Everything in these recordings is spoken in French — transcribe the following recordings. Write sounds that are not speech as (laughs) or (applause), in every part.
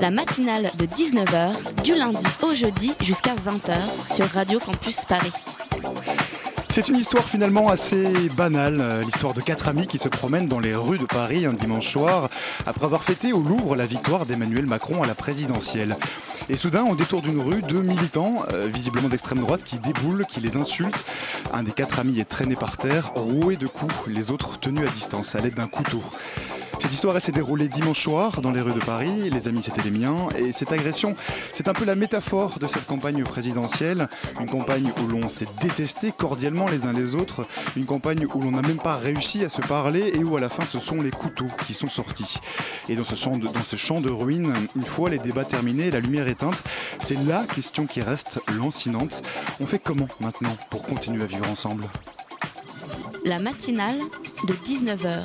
La matinale de 19h, du lundi au jeudi jusqu'à 20h sur Radio Campus Paris. C'est une histoire finalement assez banale, euh, l'histoire de quatre amis qui se promènent dans les rues de Paris un dimanche soir après avoir fêté au Louvre la victoire d'Emmanuel Macron à la présidentielle. Et soudain, au détour d'une rue, deux militants, euh, visiblement d'extrême droite, qui déboulent, qui les insultent. Un des quatre amis est traîné par terre, roué de coups, les autres tenus à distance à l'aide d'un couteau. Cette histoire, s'est déroulée dimanche soir dans les rues de Paris. Les amis, c'était les miens. Et cette agression, c'est un peu la métaphore de cette campagne présidentielle. Une campagne où l'on s'est détesté cordialement les uns les autres. Une campagne où l'on n'a même pas réussi à se parler et où à la fin, ce sont les couteaux qui sont sortis. Et dans ce champ de, dans ce champ de ruines, une fois les débats terminés, la lumière éteinte, c'est la question qui reste lancinante. On fait comment maintenant pour continuer à vivre ensemble? La matinale de 19h,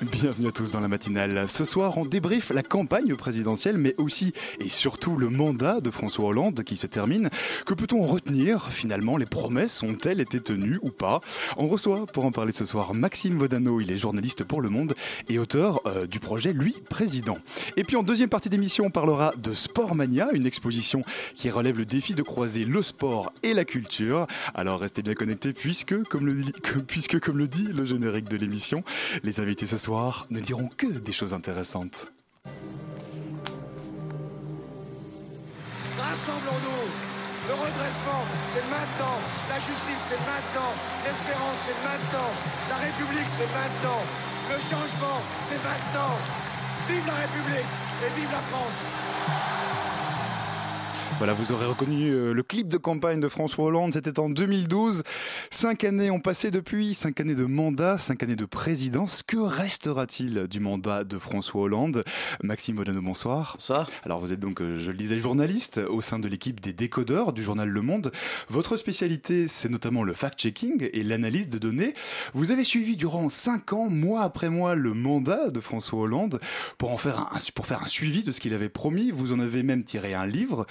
Bienvenue à tous dans la matinale. Ce soir, on débriefe la campagne présidentielle, mais aussi et surtout le mandat de François Hollande qui se termine. Que peut-on retenir finalement? Les promesses ont-elles été tenues ou pas? On reçoit pour en parler ce soir Maxime Vodano, il est journaliste pour Le Monde et auteur euh, du projet Lui Président. Et puis en deuxième partie d'émission, on parlera de Sportmania, une exposition qui relève le défi de croiser le sport et la culture. Alors restez bien connectés puisque, comme le, dit- que- (laughs) puisque, comme le dit le générique de l'émission, les invités ce soir ne diront que des choses intéressantes. Rassemblons-nous. Le redressement, c'est maintenant. La justice, c'est maintenant. L'espérance, c'est maintenant. La République, c'est maintenant. Le changement, c'est maintenant. Vive la République et vive la France. Voilà, vous aurez reconnu euh, le clip de campagne de François Hollande, c'était en 2012. Cinq années ont passé depuis, cinq années de mandat, cinq années de présidence. Que restera-t-il du mandat de François Hollande? Maxime Bonanno, bonsoir. Bonsoir. Alors vous êtes donc, euh, je le disais, journaliste au sein de l'équipe des décodeurs du journal Le Monde. Votre spécialité, c'est notamment le fact-checking et l'analyse de données. Vous avez suivi durant cinq ans, mois après mois, le mandat de François Hollande pour en faire un, pour faire un suivi de ce qu'il avait promis. Vous en avez même tiré un livre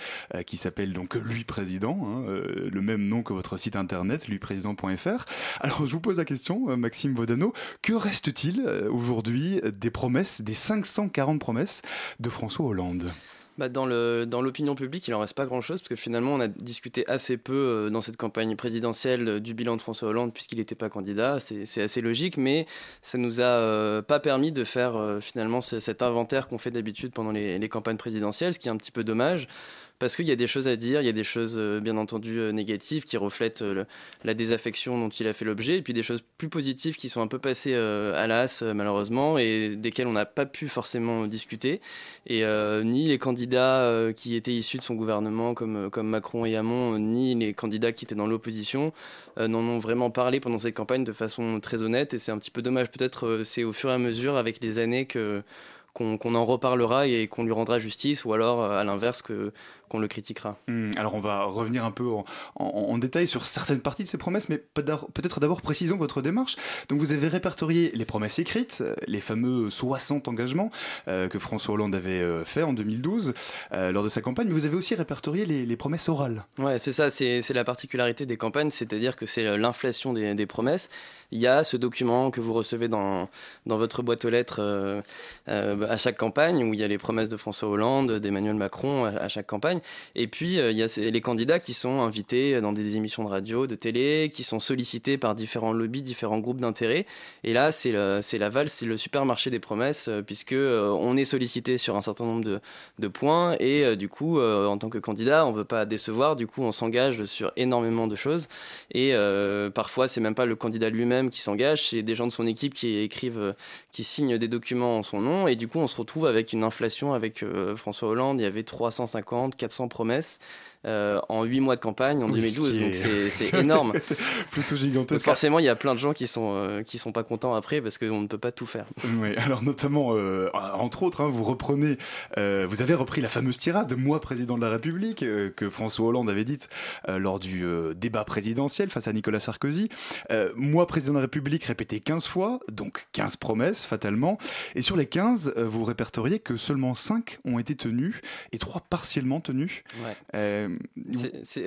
qui s'appelle donc Lui Président, hein, euh, le même nom que votre site internet, luiprésident.fr. Alors je vous pose la question, euh, Maxime Vodano, que reste-t-il euh, aujourd'hui des promesses, des 540 promesses de François Hollande? Bah, dans l'opinion publique, il en reste pas grand-chose parce que finalement, on a discuté assez peu euh, dans cette campagne présidentielle euh, du bilan de François Hollande puisqu'il n'était pas candidat. C'est assez logique, mais ça nous a euh, pas permis de faire euh, finalement ce- cet inventaire qu'on fait d'habitude pendant les campagnes présidentielles, ce qui est un petit peu dommage. Parce qu'il y a des choses à dire, il y a des choses euh, bien entendu euh, négatives qui reflètent euh, la désaffection dont il a fait l'objet, et puis des choses plus positives qui sont un peu passées à l'as malheureusement, et desquelles on n'a pas pu forcément discuter. Et ni les candidats qui étaient issus de son gouvernement, comme, Macron et Hamon, ni les candidats qui étaient dans l'opposition, n'en ont vraiment parlé pendant cette campagne de façon très honnête. Et c'est un petit peu dommage. Peut-être c'est au fur et à mesure, avec les années, que qu'on en reparlera et qu'on lui rendra justice, ou alors euh, à l'inverse qu'on le critiquera. Hum, Alors on va revenir un peu en, en- en détail sur certaines parties de ces promesses, mais peut- peut-être d'abord précisons votre démarche. Donc vous avez répertorié les promesses écrites, euh, les fameux 60 engagements euh, que François Hollande avait euh, fait en 2012 euh, lors de sa campagne, mais vous avez aussi répertorié les, les promesses orales. Ouais, c'est ça, c'est la particularité des campagnes, c'est-à-dire que c'est l'inflation des, des promesses. Il y a ce document que vous recevez dans, dans votre boîte aux lettres euh, à chaque campagne, où il y a les promesses de François Hollande, d'Emmanuel Macron à, chaque campagne. Et puis, euh, il y a les candidats qui sont invités dans des émissions de radio, de télé, qui sont sollicités par différents lobbies, différents groupes d'intérêt. Et là, c'est la valse, c'est le supermarché des promesses, euh, puisque euh, on est sollicité sur un certain nombre de, points et du coup en tant que candidat on veut pas décevoir du coup on s'engage sur énormément de choses et euh, parfois c'est même pas le candidat lui-même qui s'engage c'est des gens de son équipe qui écrivent qui signent des documents en son nom et du coup on se retrouve avec une inflation avec François Hollande. Il y avait 350, 400 promesses. Euh, en 8 mois de campagne en 2012. Donc (laughs) c'est énorme. (laughs) Plutôt gigantesque. forcément, il y a plein de gens qui sont, euh, qui sont pas contents après parce qu'on ne peut pas tout faire. (laughs) Oui, alors notamment, euh, entre autres, hein, vous reprenez, vous avez repris la fameuse tirade Moi, président de la République, que François Hollande avait dite lors du débat présidentiel face à Nicolas Sarkozy. moi, président de la République, répété 15 fois, donc 15 promesses, fatalement. Et sur les 15, vous répertoriez que seulement 5 ont été tenues et 3 partiellement tenues. Ouais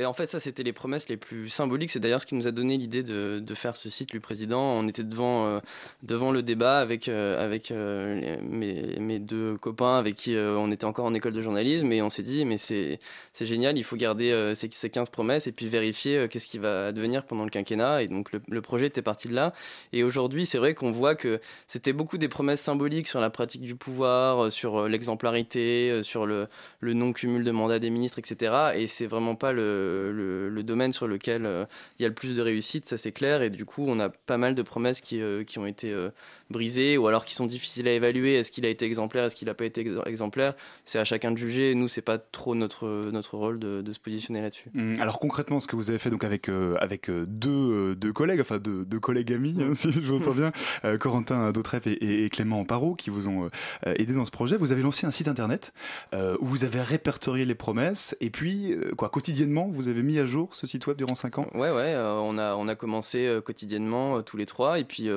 en fait, ça, c'était les promesses les plus symboliques. C'est d'ailleurs ce qui nous a donné l'idée de, faire ce site, lui président. On était devant, euh, le débat avec, euh, euh, mes, deux copains avec qui on était encore en école de journalisme et on s'est dit, mais c'est génial, il faut garder ces, ces, 15 promesses et puis vérifier qu'est-ce qui va devenir pendant le quinquennat. Et donc, le, projet était parti de là. Et aujourd'hui, c'est vrai qu'on voit que c'était beaucoup des promesses symboliques sur la pratique du pouvoir, sur l'exemplarité, sur le, non-cumul de mandat des ministres, etc. Et c'est vraiment pas le, le, domaine sur lequel euh, il y a le plus de réussite, ça c'est clair. Et du coup, on a pas mal de promesses qui, euh, qui ont été euh, brisées ou alors qui sont difficiles à évaluer. Est-ce qu'il a été exemplaire, est-ce qu'il n'a pas été exemplaire? C'est à chacun de juger. Nous, c'est pas trop notre, notre rôle de, de se positionner là-dessus. Mmh. Alors concrètement, ce que vous avez fait donc avec, avec deux, deux collègues, enfin deux, deux collègues amis, hein, (laughs) si je m'entends bien, (laughs) Corentin Dautrep et, et, Clément Parot, qui vous ont aidé dans ce projet, vous avez lancé un site internet où vous avez répertorié les promesses et puis quoi quotidiennement, vous avez mis à jour ce site web durant 5 ans? Ouais, ouais, euh, on, a, on a commencé euh, quotidiennement euh, tous les trois, et puis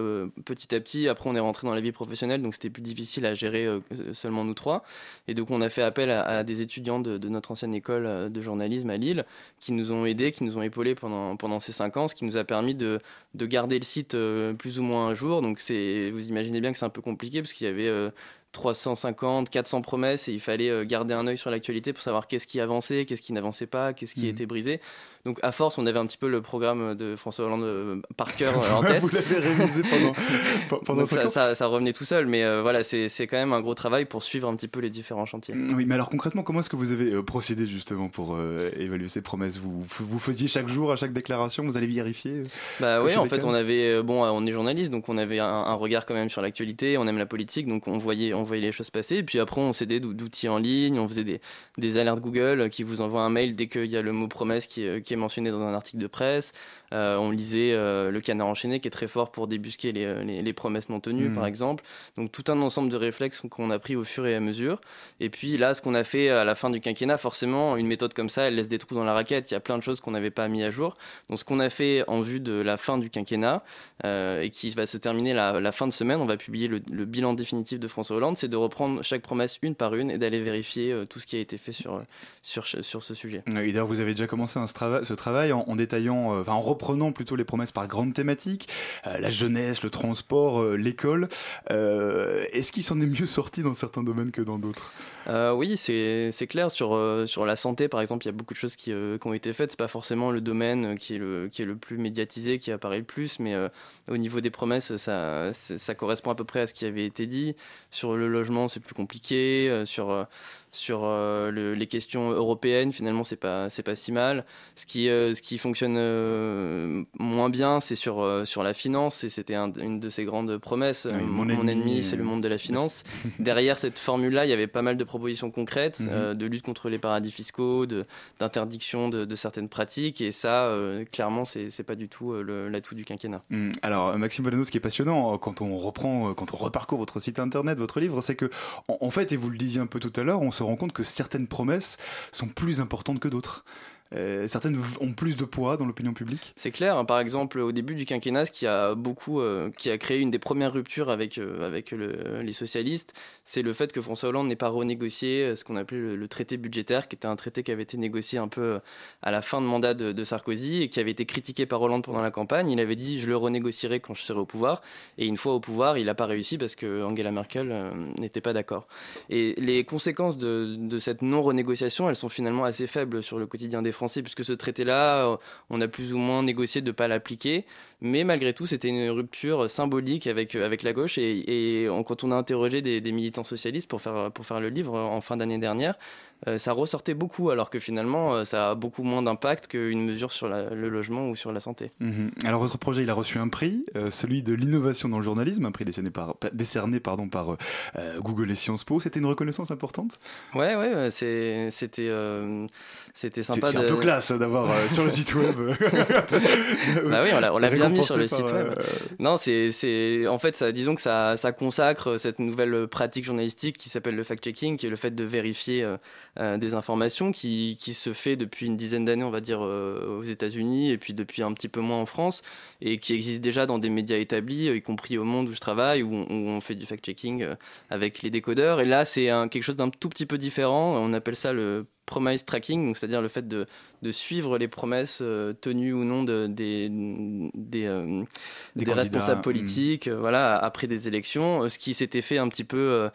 petit à petit, après on est rentré dans la vie professionnelle, donc c'était plus difficile à gérer seulement nous trois. Et donc on a fait appel à, des étudiants de, notre ancienne école de journalisme à Lille, qui nous ont aidés, qui nous ont épaulés pendant, pendant ces 5 ans, ce qui nous a permis de, de garder le site plus ou moins un jour. Donc vous imaginez bien que c'est un peu compliqué, parce qu'il y avait 350, 400 promesses et il fallait euh, garder un œil sur l'actualité pour savoir qu'est-ce qui avançait, qu'est-ce qui n'avançait pas, qu'est-ce qui mmh. était brisé. Donc à force, on avait un petit peu le programme de François Hollande euh, par cœur euh, en (laughs) tête. Vous l'avez révisé pendant, (laughs) pendant ça, ça, ça, revenait tout seul, mais voilà, c'est quand même un gros travail pour suivre un petit peu les différents chantiers. Mmh, oui, mais alors concrètement, comment est-ce que vous avez procédé justement pour évaluer ces promesses? Vous, vous faisiez chaque jour, à chaque déclaration, vous allez vérifier Bah oui, en fait, on avait, bon, on est journaliste, donc on avait un, un regard quand même sur l'actualité, on aime la politique, donc on voyait, on voyait les choses passer. Et puis après, on s'aidait d'outils en ligne, on faisait des, des alertes Google qui vous envoient un mail dès qu'il y a le mot promesse qui, euh, qui, est mentionné dans un article de presse. Euh, on lisait euh, le canard enchaîné qui est très fort pour débusquer les, les, promesses non tenues, mmh. par exemple. Donc tout un ensemble de réflexes qu'on a pris au fur et à mesure. Et puis là, ce qu'on a fait à la fin du quinquennat, forcément, une méthode comme ça, elle laisse des trous dans la raquette. Il y a plein de choses qu'on n'avait pas mis à jour. Donc ce qu'on a fait en vue de la fin du quinquennat et qui va se terminer la, la, fin de semaine, on va publier le, le bilan définitif de François Hollande, c'est de reprendre chaque promesse une par une et d'aller vérifier euh, tout ce qui a été fait sur, sur, sur ce sujet. Et d'ailleurs, vous avez déjà commencé un, ce, travail, ce travail en, détaillant, euh, enfin, en reprenant plutôt les promesses par grandes thématiques, euh, la jeunesse, le transport, l'école. Est-ce qu'il s'en est mieux sorti dans certains domaines que dans d'autres? Oui, c'est clair. Sur, sur la santé, par exemple, il y a beaucoup de choses qui, qui ont été faites. C'est pas forcément le domaine qui est le, qui est le plus médiatisé, qui apparaît le plus, mais au niveau des promesses, ça, ça correspond à peu près à ce qui avait été dit. Sur le logement, c'est plus compliqué. Euh, sur euh, les questions européennes, finalement, c'est pas, c'est pas si mal. Ce qui, euh, ce qui fonctionne euh, moins bien, c'est sur, sur la finance, et c'était une de ses grandes promesses. mon, ennemi, c'est le monde de la finance. (laughs) Derrière cette formule-là, il y avait pas mal de propositions concrètes mhm. de lutte contre les paradis fiscaux, d'interdiction de, de, certaines pratiques, et ça, clairement, c'est, c'est pas du tout l'atout du quinquennat. Mm. Alors, Maxime Volano, ce qui est passionnant quand on reprend, quand on reparcourt votre site internet, votre livre, c'est que, en, fait, et vous le disiez un peu tout à l'heure, on se rend compte que certaines promesses sont plus importantes que d'autres. Euh, certaines ont plus de poids dans l'opinion publique C'est clair. Hein. par exemple, au début du quinquennat, ce qui a beaucoup, euh, qui a créé une des premières ruptures avec, euh, avec les socialistes, c'est le fait que François Hollande n'ait pas renégocié ce qu'on appelait le, traité budgétaire, qui était un traité qui avait été négocié un peu à la fin de mandat de, Sarkozy et qui avait été critiqué par Hollande pendant la campagne. Il avait dit je le renégocierai quand je serai au pouvoir. Et une fois au pouvoir, il n'a pas réussi parce que Angela Merkel n'était pas d'accord. Et les conséquences de, de cette non-renégociation, elles sont finalement assez faibles sur le quotidien des Français Puisque ce traité-là, on a plus ou moins négocié de ne pas l'appliquer. Mais malgré tout, c'était une rupture symbolique avec, avec la gauche. Et, quand on a interrogé des, des, militants socialistes pour faire, pour faire le livre en fin d'année dernière, euh, ça ressortait beaucoup, alors que finalement, euh, ça a beaucoup moins d'impact qu'une mesure sur le logement ou sur la santé. Mhm. Alors, votre projet, il a reçu un prix, euh, celui de l'innovation dans le journalisme, un prix décerné par, décerné, pardon, par Google et Sciences Po. C'était une reconnaissance importante? Ouais, ouais, c'était c'était sympa. C'est un peu classe hein, d'avoir sur le site (laughs) web. (laughs) bah oui, on l'a bien mis sur le site web. Non, c'est en fait, ça, disons que ça, ça consacre cette nouvelle pratique journalistique qui s'appelle le fact-checking, qui est le fait de vérifier euh, des informations qui, qui, se fait depuis une dizaine d'années, on va dire, euh, aux États-Unis et puis depuis un petit peu moins en France et qui existe déjà dans des médias établis, y compris au monde où je travaille, où on, fait du fact-checking euh, avec les décodeurs. Et là, c'est quelque chose d'un tout petit peu différent. On appelle ça le promise tracking, c'est-à-dire le fait de, de, suivre les promesses euh, tenues ou non de, des, des, euh, des, responsables hmm. politiques euh, voilà, après des élections, ce qui s'était fait un petit peu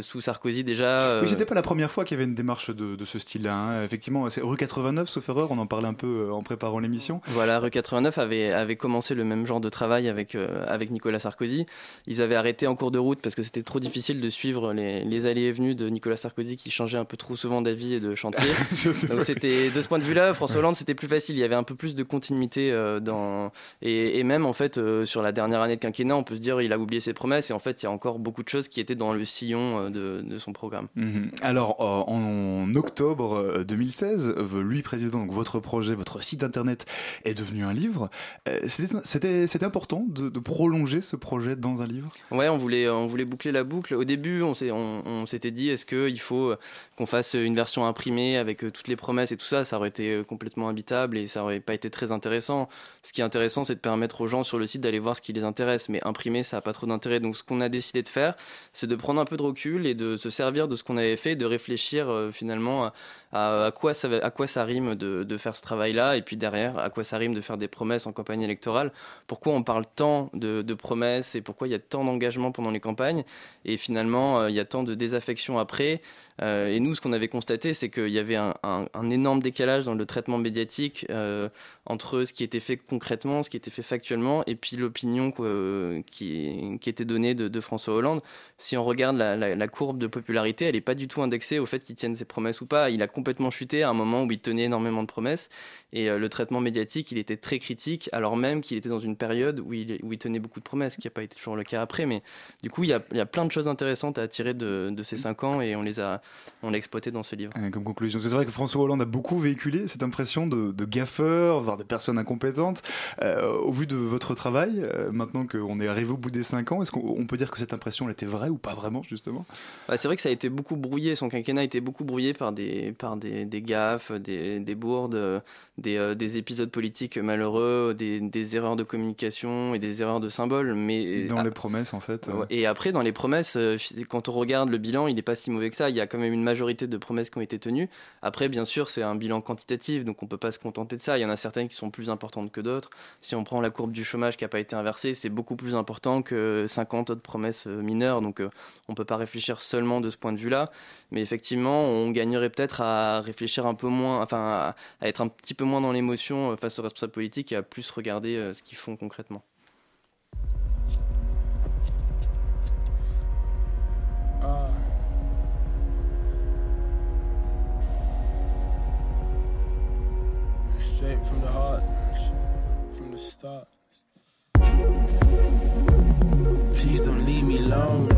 sous Sarkozy déjà. Oui, c'était pas la première fois qu'il y avait une démarche de, de ce style-là. Hein. Effectivement, c'est rue 89, sauf erreur, on en parlait un peu en préparant l'émission. Voilà, rue 89 avait, avait commencé le même genre de travail avec, avec Nicolas Sarkozy. Ils avaient arrêté en cours de route parce que c'était trop difficile de suivre les, les allées et venues de Nicolas Sarkozy qui changeait un peu trop souvent d'avis de chantier. (laughs) Donc c'était de ce point de vue-là, François Hollande c'était plus facile. Il y avait un peu plus de continuité euh, dans et, même en fait euh, sur la dernière année de quinquennat, on peut se dire il a oublié ses promesses et en fait il y a encore beaucoup de choses qui étaient dans le sillon euh, de, de, son programme. Mhm. Alors en, octobre 2016, lui président, donc votre projet, votre site internet est devenu un livre. C'était important de, de, prolonger ce projet dans un livre? Ouais, on voulait on voulait boucler la boucle. Au début, on s'était on, s'était dit est-ce qu'il faut qu'on fasse une version imprimé avec euh, toutes les promesses et tout ça, ça aurait été euh, complètement habitable et ça aurait pas été très intéressant. Ce qui est intéressant, c'est de permettre aux gens sur le site d'aller voir ce qui les intéresse, mais imprimer, ça n'a pas trop d'intérêt. Donc ce qu'on a décidé de faire, c'est de prendre un peu de recul et de se servir de ce qu'on avait fait, de réfléchir euh, finalement à, quoi ça, à quoi ça rime de, faire ce travail-là, et puis derrière, à quoi ça rime de faire des promesses en campagne électorale. Pourquoi on parle tant de promesses et pourquoi il y a tant d'engagement pendant les campagnes, et finalement, il y a tant de désaffection après. Et nous, ce qu'on avait constaté, c'est qu'il y avait un, énorme décalage dans le traitement médiatique euh, entre ce qui était fait concrètement, ce qui était fait factuellement, et puis l'opinion qui, qui, était donnée de, François Hollande. Si on regarde la, courbe de popularité, elle n'est pas du tout indexée au fait qu'il tienne ses promesses ou pas. Il a complètement chuté à un moment où il tenait énormément de promesses, et euh, le traitement médiatique, il était très critique, alors même qu'il était dans une période où il, où il tenait beaucoup de promesses, ce qui n'a pas été toujours le cas après. Mais du coup, il y a, il y a plein de choses intéressantes à tirer de, de ces cinq ans, et on les a, on l'a exploité dans ce livre. Comme conclusion, c'est vrai que François Hollande a beaucoup véhiculé cette impression de, de gaffeur, voire de personnes incompétentes. Euh, au vu de votre travail, euh, maintenant qu'on est arrivé au bout des 5 ans, est-ce qu'on peut dire que cette impression elle était vraie ou pas vraiment, justement? Bah, C'est vrai que ça a été beaucoup brouillé, son quinquennat a été beaucoup brouillé par des, par des, des gaffes, des, des bourdes, des, euh, des, épisodes politiques malheureux, des, des, erreurs de communication et des erreurs de symboles. Mais, dans les promesses, en fait. Et après, dans les promesses, quand on regarde le bilan, il n'est pas si mauvais que ça. Il y a quand même une majorité de promesses qui ont été tenues. Après, bien sûr, c'est un bilan quantitatif, donc on ne peut pas se contenter de ça. Il y en a certaines qui sont plus importantes que d'autres. Si on prend la courbe du chômage qui n'a pas été inversée, c'est beaucoup plus important que 50 autres promesses euh, mineures, donc euh, on ne peut pas réfléchir seulement de ce point de vue-là. Mais effectivement, on gagnerait peut-être à réfléchir un peu moins, enfin à, être un petit peu moins dans l'émotion euh, face aux responsables politiques et à plus regarder ce qu'ils font concrètement. Ah. Straight from the heart, from the start. Please don't leave me alone.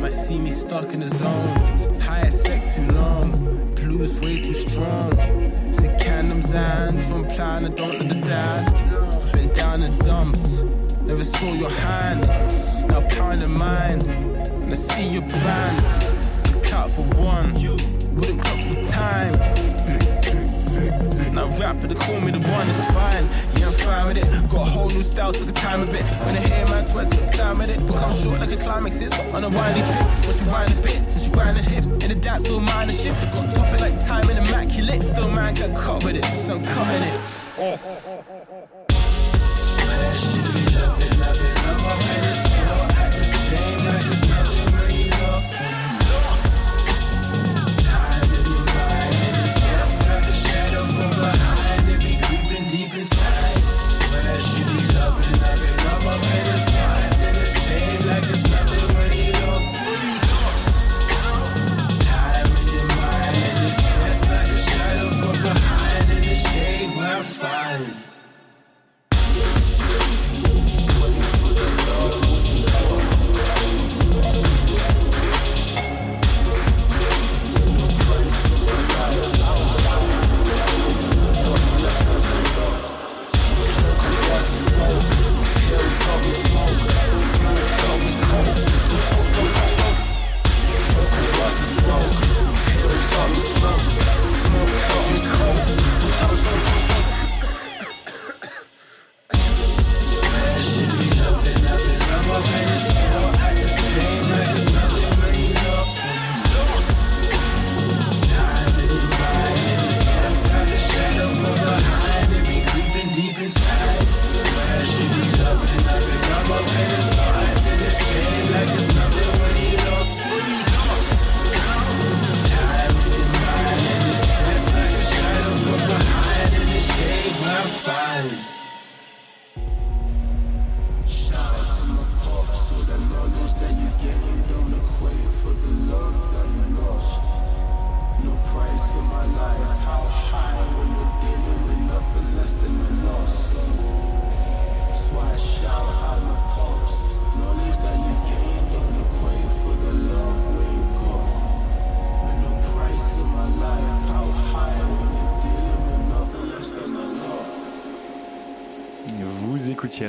Might see me stuck in the zone. High sex too long, blues way too strong. Sick candom's hands on plan I don't understand. Been down in dumps, never saw your hand. Now pound in mine, and I see your plans. Look out for one, wouldn't clock for time. Now rap, but they call me the one, it's fine. Yeah, I'm fine with it. Got a whole new style, took the time a bit. When I hear my sweat, took time with it. Become short like a climax is on a windy trip. When she wind a bit, and she grind her hips. In the dance, all minor shift. Got top it like time and immaculate. Still, man, got caught with it, so I'm cutting it.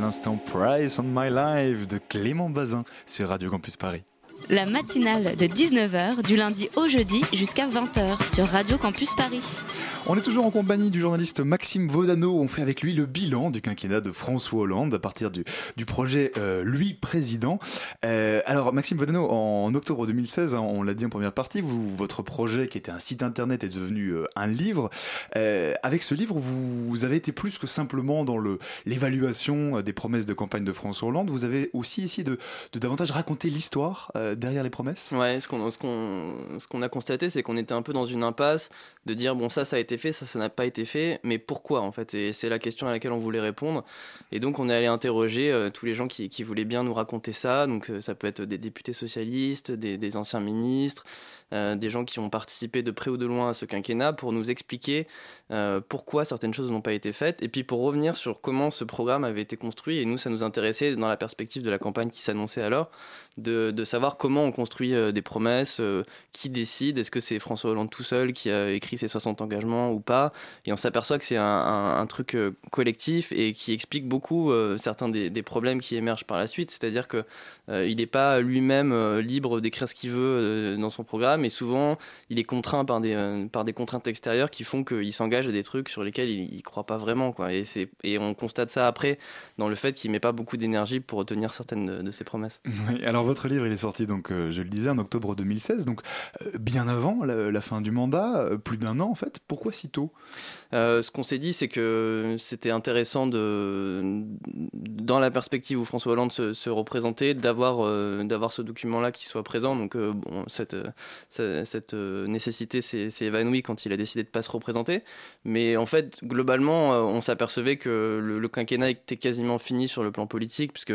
L'instant Price on My Life de Clément Bazin sur Radio Campus Paris. La matinale de 19h du lundi au jeudi jusqu'à 20h sur Radio Campus Paris. On est toujours en compagnie du journaliste Maxime Vaudano. On fait avec lui le bilan du quinquennat de François Hollande à partir du, projet euh, Lui Président. Euh, alors Maxime Vaudano, en octobre 2016, hein, on l'a dit en première partie, votre projet qui était un site internet est devenu euh, un livre. Avec ce livre, vous, avez été plus que simplement dans l'évaluation des promesses de campagne de François Hollande. Vous avez aussi essayé de, davantage raconter l'histoire derrière les promesses. Ouais, ce qu'on a constaté, c'est qu'on était un peu dans une impasse de dire bon ça ça a été ça n'a pas été fait, mais pourquoi en fait? Et c'est la question à laquelle on voulait répondre. Et donc on est allé interroger euh, tous les gens qui, voulaient bien nous raconter ça. Donc euh, ça peut être des députés socialistes, des, anciens ministres, euh, des gens qui ont participé de près ou de loin à ce quinquennat pour nous expliquer pourquoi certaines choses n'ont pas été faites, et puis pour revenir sur comment ce programme avait été construit. Et nous, ça nous intéressait dans la perspective de la campagne qui s'annonçait alors, de, savoir comment on construit des promesses, qui décide, est-ce que c'est François Hollande tout seul qui a écrit ses 60 engagements ou pas. Et on s'aperçoit que c'est un, truc euh, collectif et qui explique beaucoup euh, certains des, problèmes qui émergent par la suite. C'est-à-dire que euh, n'est pas lui-même euh, libre d'écrire ce qu'il veut dans son programme, et souvent il est contraint par des, par des contraintes extérieures qui font qu'il s'engage à des trucs sur lesquels il ne croit pas vraiment. Quoi. Et, et on constate ça après dans le fait qu'il met pas beaucoup d'énergie pour tenir certaines de, ses promesses. (laughs) Alors votre livre, il est sorti, donc, je le disais, en octobre 2016, donc bien avant la, la fin du mandat, plus d'un an en fait. Pourquoi Euh, ce qu'on s'est dit, c'est que c'était intéressant de, dans la perspective où François Hollande se, se représentait, d'avoir euh, d'avoir ce document-là qui soit présent. Donc, euh, cette, cette, nécessité s'est évanouie quand il a décidé de pas se représenter. Mais en fait, globalement, on s'apercevait que le, quinquennat était quasiment fini sur le plan politique, puisque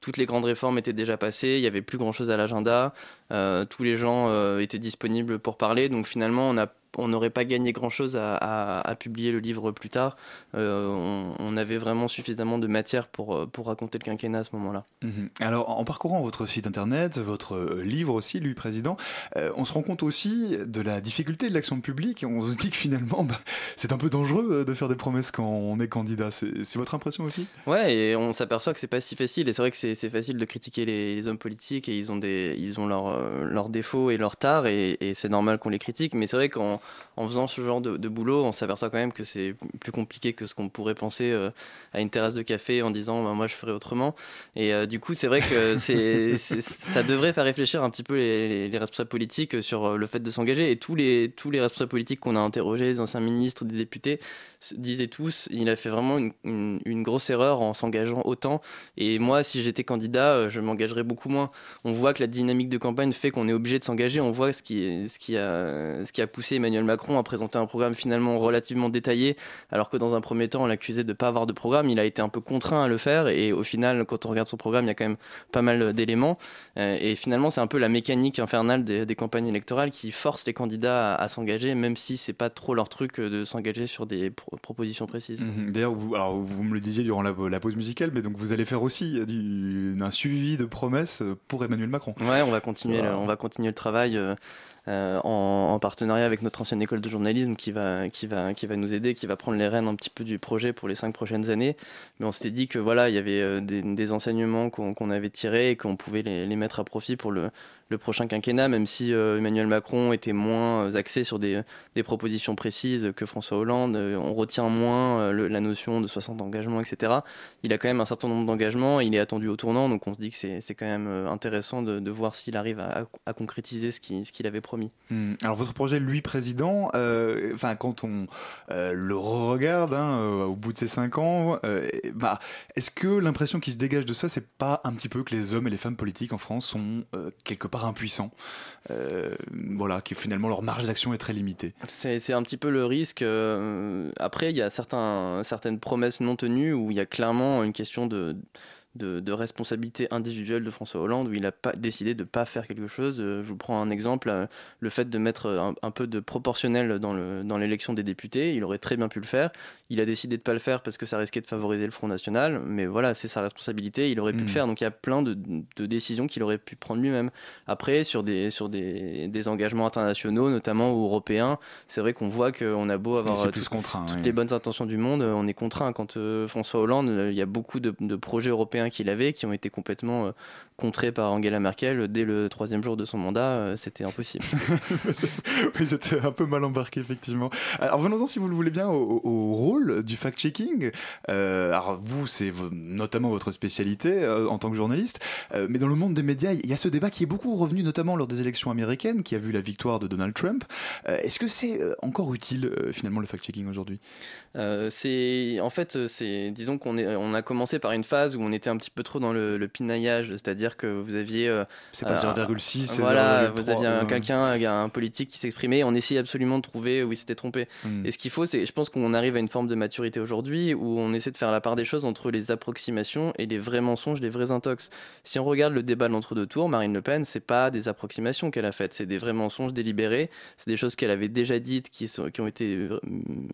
toutes les grandes réformes étaient déjà passées, il y avait plus grand-chose à l'agenda, tous les gens étaient disponibles pour parler. Donc finalement, on a on n'aurait pas gagné grand-chose à, à- à publier le livre plus tard. Euh, on, on avait vraiment suffisamment de matière pour, euh, pour raconter le quinquennat à ce moment-là. Mhm. Alors, en parcourant votre site internet, votre euh, livre aussi, lui président, euh, on se rend compte aussi de la difficulté de l'action publique. On se dit que finalement, bah, c'est un peu dangereux de faire des promesses quand on est candidat. C'est votre impression aussi? Ouais, et on s'aperçoit que c'est pas si facile. Et c'est vrai que c'est facile de critiquer les, les hommes politiques et ils ont, des, ils ont leurs leurs défauts et leurs tares et, et c'est normal qu'on les critique. Mais c'est vrai qu'en en faisant ce genre de, de boulot, on s'aperçoit quand même que c'est plus compliqué que ce qu'on pourrait penser euh, à une terrasse de café en disant bah, moi je ferai autrement. Et euh, du coup, c'est vrai que (laughs) c'est ça devrait faire réfléchir un petit peu les, les- les responsables politiques sur euh, le fait de s'engager. Et tous les, tous les responsables politiques qu'on a interrogés, des anciens ministres, des députés, disaient tous il a fait vraiment une, une- une grosse erreur en s'engageant autant. Et moi, si j'étais candidat, je m'engagerais beaucoup moins. On voit que la dynamique de campagne fait qu'on est obligé de s'engager. On voit ce qui, ce, qui a, ce qui a poussé Emmanuel Macron à présenter un programme finalement relativement détaillé, alors que dans un premier temps, on l'accusait de ne pas avoir de programme. Il a été un peu contraint à le faire. Et au final, quand on regarde son programme, il y a quand même pas mal d'éléments. Euh, Et finalement, c'est un peu la mécanique infernale des, des campagnes électorales qui force les candidats à, à s'engager, même si c'est pas trop leur truc de s'engager sur des pro- propositions précises. Mhm. D'ailleurs, vous, alors, vous me le disiez durant la, la pause musicale, mais donc vous allez faire aussi euh, du- un suivi de promesses pour Emmanuel Macron. Ouais, on va continuer, le, on va continuer le travail euh, euh, en, en partenariat avec notre ancienne école de journalisme qui va, qui, va, qui va nous aider, qui va prendre les rênes un petit peu du projet pour les cinq prochaines années. Mais on s'était dit que voilà, il y avait euh, des, enseignements qu'on avait tirés et qu'on pouvait les mettre à profit pour le, le prochain quinquennat, même si euh, Emmanuel Macron était moins euh, axé sur des, propositions précises que François Hollande. Euh, on retient moins la notion de 60 engagements, etc. Il a quand même un certain nombre d'engagements, il est attendu au tournant, donc on se dit que c'est quand même intéressant de, voir s'il arrive à, concrétiser ce qu'il avait promis. Hmm. Alors votre projet, lui président, quand on le regarde hein, au bout de ces cinq ans, bah, est-ce que l'impression qui se dégage de ça, c'est pas un petit peu que les hommes et les femmes politiques en France sont quelque part impuissants, Euh, voilà, que finalement leur marge d'action est très limitée. C'est c'est un petit peu le risque. euh, après, il y a certains, certaines promesses non tenues où il y a clairement une question de de, de responsabilité individuelle de François Hollande où il a pas décidé de ne pas faire quelque chose. Euh, je vous prends un exemple, euh, le fait de mettre un, un peu de proportionnel dans le- dans l'élection des députés, il aurait très bien pu le faire. Il a décidé de ne pas le faire parce que ça risquait de favoriser le Front National, mais voilà, c'est sa responsabilité, il aurait pu le faire. Donc il y a plein de, de décisions qu'il aurait pu prendre lui-même. Après, sur des, sur des, des engagements internationaux, notamment européens, c'est vrai qu'on voit qu'on a beau avoir euh, plus tout- contraint. toutes oui. les bonnes intentions du monde, on est contraint. Quand euh, François Hollande, il y a beaucoup de, de projets européens qu'il avait qui ont été complètement contrés par Angela Merkel dès le troisième jour de son mandat. euh, C'était impossible. (laughs) oui, j'étais un peu mal embarqué, effectivement. Alors, venons-en, si vous le voulez bien, au, au rôle du fact-checking. Euh, alors, vous, c'est notamment votre spécialité euh, en tant que journaliste. Euh, mais dans le monde des médias, il y a ce débat qui est beaucoup revenu, notamment lors des élections américaines, qui a vu la victoire de Donald Trump. Est-ce que c'est encore utile, finalement, le fact-checking aujourd'hui? C'est en fait c'est disons qu'on on a commencé par une phase où on était un petit peu trop dans le, le pinaillage, c'est-à-dire que vous aviez euh, C'est pas Euh, 0,6, c'est voilà, 0,3, vous aviez un- euh, quelqu'un, un politique qui s'exprimait, on essayait absolument de trouver où il s'était trompé. hmm. Et ce qu'il faut, c'est, je pense qu'on arrive à une forme de maturité aujourd'hui où on essaie de faire la part des choses entre les approximations et les vrais mensonges, les vrais intox. Si on regarde le débat de l'entre-deux tours, Marine Le Pen, c'est pas des approximations qu'elle a faites, c'est des vrais mensonges délibérés, c'est des choses qu'elle avait déjà dites, qui, sont, qui ont été euh,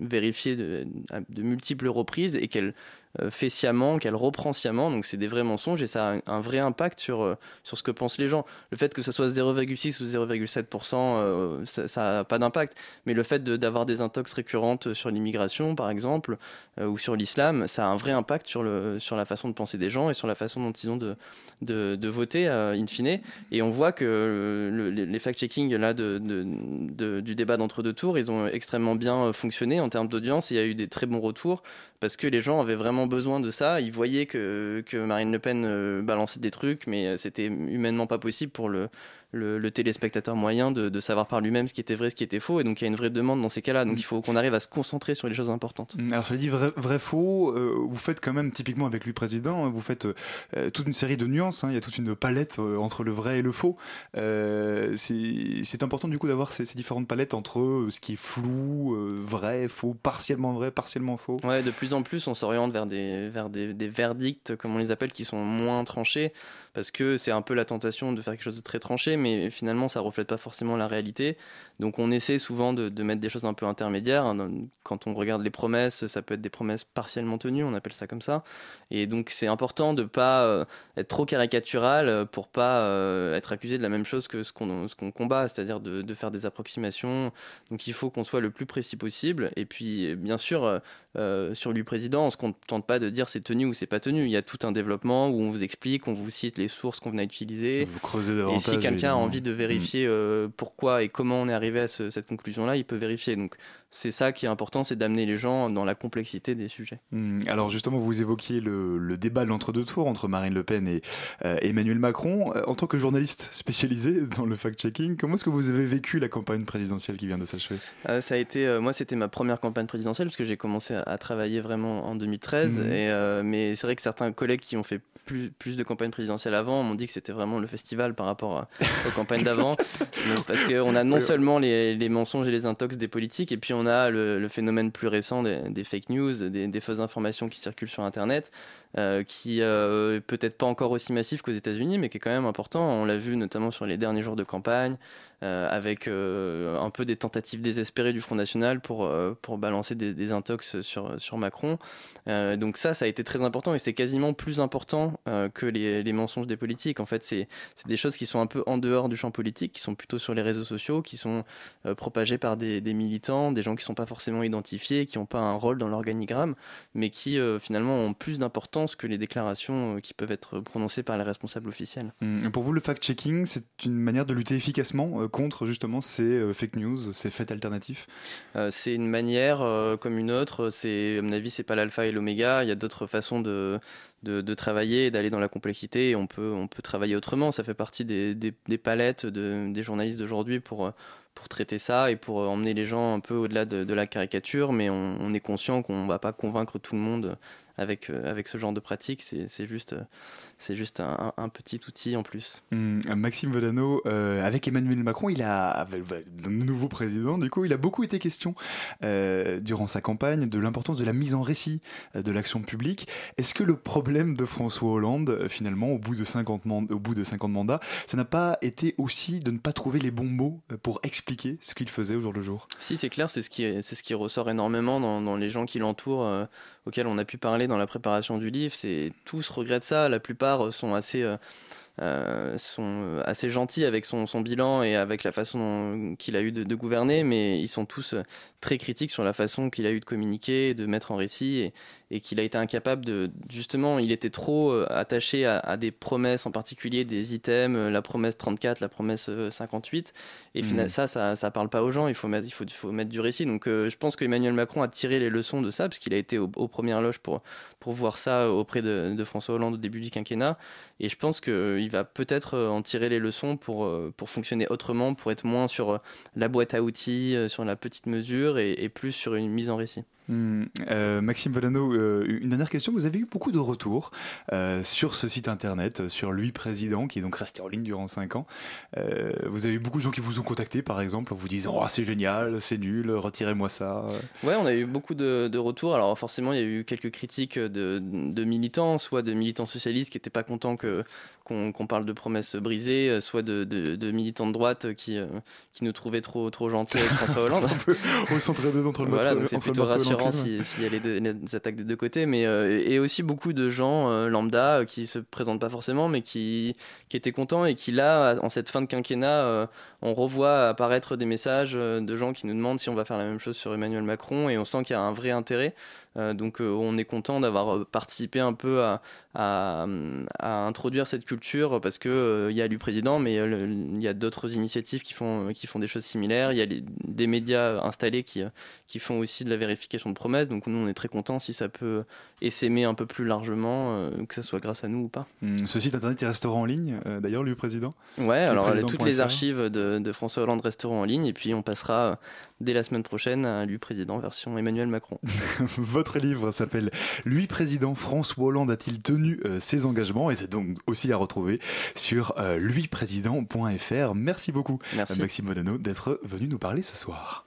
vérifiées de, de multiples reprises et qu'elle euh, fait sciemment, qu'elle reprend sciemment. Donc c'est des vrais mensonges et ça a un, vrai impact sur, euh, sur ce que pensent les gens. Le fait que ça soit 0,6 ou 0,7%, euh, ça n'a pas d'impact. Mais le fait d'avoir des intox récurrentes sur l'immigration, par exemple, euh, ou sur l'islam, ça a un vrai impact sur, le, sur la façon de penser des gens et sur la façon dont ils ont de, de, de voter, euh, in fine. Et on voit que euh, le- les fact-checking là, de, de- du débat d'entre-deux tours, ils ont extrêmement bien euh, fonctionné en termes d'audience. Il y a eu des très bons retours parce que les gens avaient vraiment besoin de ça. Ils voyaient que, que Marine Le Pen euh, balançait des trucs, mais euh, c'était humainement pas possible pour le, le, le téléspectateur moyen de, de savoir par lui-même ce qui était vrai, ce qui était faux. Et donc il y a une vraie demande dans ces cas-là. Donc il faut qu'on arrive à se concentrer sur les choses importantes. Mm, Alors, je dis vrai, vrai faux, euh, vous faites quand même, typiquement avec lui président, hein, vous faites euh, toute une série de nuances, hein, il y a toute une palette euh, entre le vrai et le faux. Euh, c'est important du coup d'avoir ces, ces différentes palettes entre euh, ce qui est flou, euh, vrai, faux, partiellement vrai, partiellement faux. Ouais, de plus en plus, on s'oriente vers des, vers des, des verdicts, comme on les appelle, qui sont moins tranchés, parce que c'est un peu la tentation de faire quelque chose de très tranché, mais finalement, ça reflète pas forcément la réalité. Donc, on essaie souvent de, mettre des choses un peu intermédiaires. hein. Quand on regarde les promesses, ça peut être des promesses partiellement tenues, on appelle ça comme ça. Et donc, c'est important de pas euh, être trop caricatural euh, pour pas euh, être accusé de la même chose que ce qu'on combat, c'est-à-dire de faire des approximations. Donc, il faut qu'on soit le plus précis possible. Et puis, bien sûr, euh, sur lui président, on ne se contente pas de dire c'est tenu ou c'est pas tenu. Il y a tout un développement où on vous explique, on vous cite les sources qu'on a utilisées. Vous creusez Et si quelqu'un a envie de vérifier euh, pourquoi et comment on est arrivé à ce- cette conclusion-là, il peut vérifier. Donc c'est ça qui est important, c'est d'amener les gens dans la complexité des sujets. Mm, Alors justement, vous évoquiez le, le débat de l'entre-deux tours entre Marine Le Pen et euh, Emmanuel Macron. Euh, En tant que journaliste spécialisé (laughs) dans le fact-checking, comment est-ce que vous avez vécu la campagne présidentielle qui vient de s'achever? Euh, ça a été, euh, moi, c'était ma première campagne présidentielle parce que j'ai commencé à, à travailler vraiment en 2013. Mhm. Et, euh, mais c'est vrai que certains collègues qui ont fait plus, plus de campagnes présidentielles avant m'ont dit que c'était vraiment le festival par rapport à- aux campagnes d'avant. (laughs) Parce qu'on a non seulement les, les mensonges et les intox des politiques, et puis on a le, phénomène plus récent des, fake news, des fausses informations qui circulent sur Internet, euh, qui euh, peut-être pas encore aussi massif qu'aux États-Unis, mais qui est quand même important. On l'a vu notamment sur les derniers jours de campagne, euh, avec euh, un peu des tentatives désespérées du Front National pour, pour balancer des, intox sur, sur Macron. Donc ça, ça a été très important et c'est quasiment plus important que les, les mensonges des politiques. En fait, c'est des choses qui sont un peu en dehors du champ politique, qui sont plutôt sur les réseaux sociaux, qui sont propagées par des, militants, des gens qui ne sont pas forcément identifiés, qui n'ont pas un rôle dans l'organigramme, mais qui finalement ont plus d'importance que les déclarations euh, qui peuvent être prononcées par les responsables officiels. Mm, Pour vous, le fact-checking, c'est une manière de lutter efficacement euh, contre justement ces euh, fake news, ces faits alternatifs? Euh, c'est une manière euh, comme une autre. C'est, à mon avis, c'est pas l'alpha et l'oméga. Il y a d'autres façons de, de, de travailler, et d'aller dans la complexité. Et on peut, on peut travailler autrement. Ça fait partie des, des, des palettes de, des journalistes d'aujourd'hui pour, pour traiter ça et pour emmener les gens un peu au-delà de, de la caricature. Mais on, on est conscient qu'on va pas convaincre tout le monde avec, euh, avec ce genre de pratique, c'est juste, euh, c'est juste un, un petit outil en plus. Hum, Maxime Volano, euh, avec Emmanuel Macron, il a, bah, le nouveau président, du coup, il a beaucoup été question euh, durant sa campagne de l'importance de la mise en récit euh, de l'action publique. Est-ce que le problème de François Hollande, euh, finalement, au bout de 50 man- au bout de 50 mandats, ça n'a pas été aussi de ne pas trouver les bons mots euh, pour expliquer ce qu'il faisait au jour le jour? Si, c'est clair, c'est ce, qui, ce qui ressort énormément dans, dans les gens qui l'entourent, euh, auxquels on a pu parler dans la préparation du livre. C'est, tous regrettent ça, la plupart euh, sont assez, euh, sont euh, assez gentils avec son, son bilan et avec la façon qu'il a eu de, de gouverner, mais ils sont tous euh, très critiques sur la façon qu'il a eu de communiquer, de mettre en récit, et, et qu'il a été incapable de... Justement, il était trop attaché à, à des promesses, en particulier des items, la promesse 34, la promesse euh, 58, et finalement, ça, ça, ça parle pas aux gens. Il faut mettre, il faut, il faut mettre du récit. Donc, euh, je pense qu'Emmanuel Macron a tiré les leçons de ça, parce qu'il a été au- aux premières loges pour pour voir ça auprès de, de François Hollande au début du quinquennat. Et je pense qu'il va peut-être euh, en tirer les leçons pour euh, pour fonctionner autrement, pour être moins sur euh, la boîte à outils, sur la petite mesure, et plus sur une mise en récit. Hum, euh, Maxime Volano, euh, une dernière question. Vous avez eu beaucoup de retours euh, sur ce site internet, sur lui président, qui est donc resté en ligne durant 5 ans. Vous avez eu beaucoup de gens qui vous ont contacté, par exemple, en vous disant Oh, c'est génial, c'est nul, retirez-moi ça. Ouais, on a eu beaucoup de, de retours. Alors forcément, il y a eu quelques critiques de, de militants, soit de militants socialistes qui n'étaient pas contents que qu'on parle de promesses brisées, soit de, militants de droite qui, qui nous trouvaient trop, trop gentils avec François Hollande. (laughs) Au centre de entre le Voilà, donc c'est entre le plutôt marteau s'il y a les, attaques des deux côtés, mais euh, et aussi beaucoup de gens euh, lambda euh, qui se présentent pas forcément, mais qui, qui étaient contents et qui là, en cette fin de quinquennat, on revoit apparaître des messages de gens qui nous demandent si on va faire la même chose sur Emmanuel Macron et on sent qu'il y a un vrai intérêt. Donc on est content d'avoir participé un peu à, introduire cette culture parce que il y a lui président, mais il y a d'autres initiatives qui font, qui font des choses similaires. Il y a des médias installés qui, qui font aussi de la vérification de promesses. Donc nous, on est très contents si ça peut essaimer un peu plus largement, euh, que ce soit grâce à nous ou pas. Hum, ce site internet, il restera en ligne, euh, d'ailleurs, lui président. Ouais, alors président.fr. toutes les archives de, de François Hollande resteront en ligne et puis on passera euh, dès la semaine prochaine à lui président version Emmanuel Macron. (laughs) Votre livre s'appelle Lui président, François Hollande a-t-il tenu euh, ses engagements? Et c'est donc aussi à retrouver sur euh, luiprésident.fr. Merci beaucoup, Merci. Maxime Modano, d'être venu nous parler ce soir.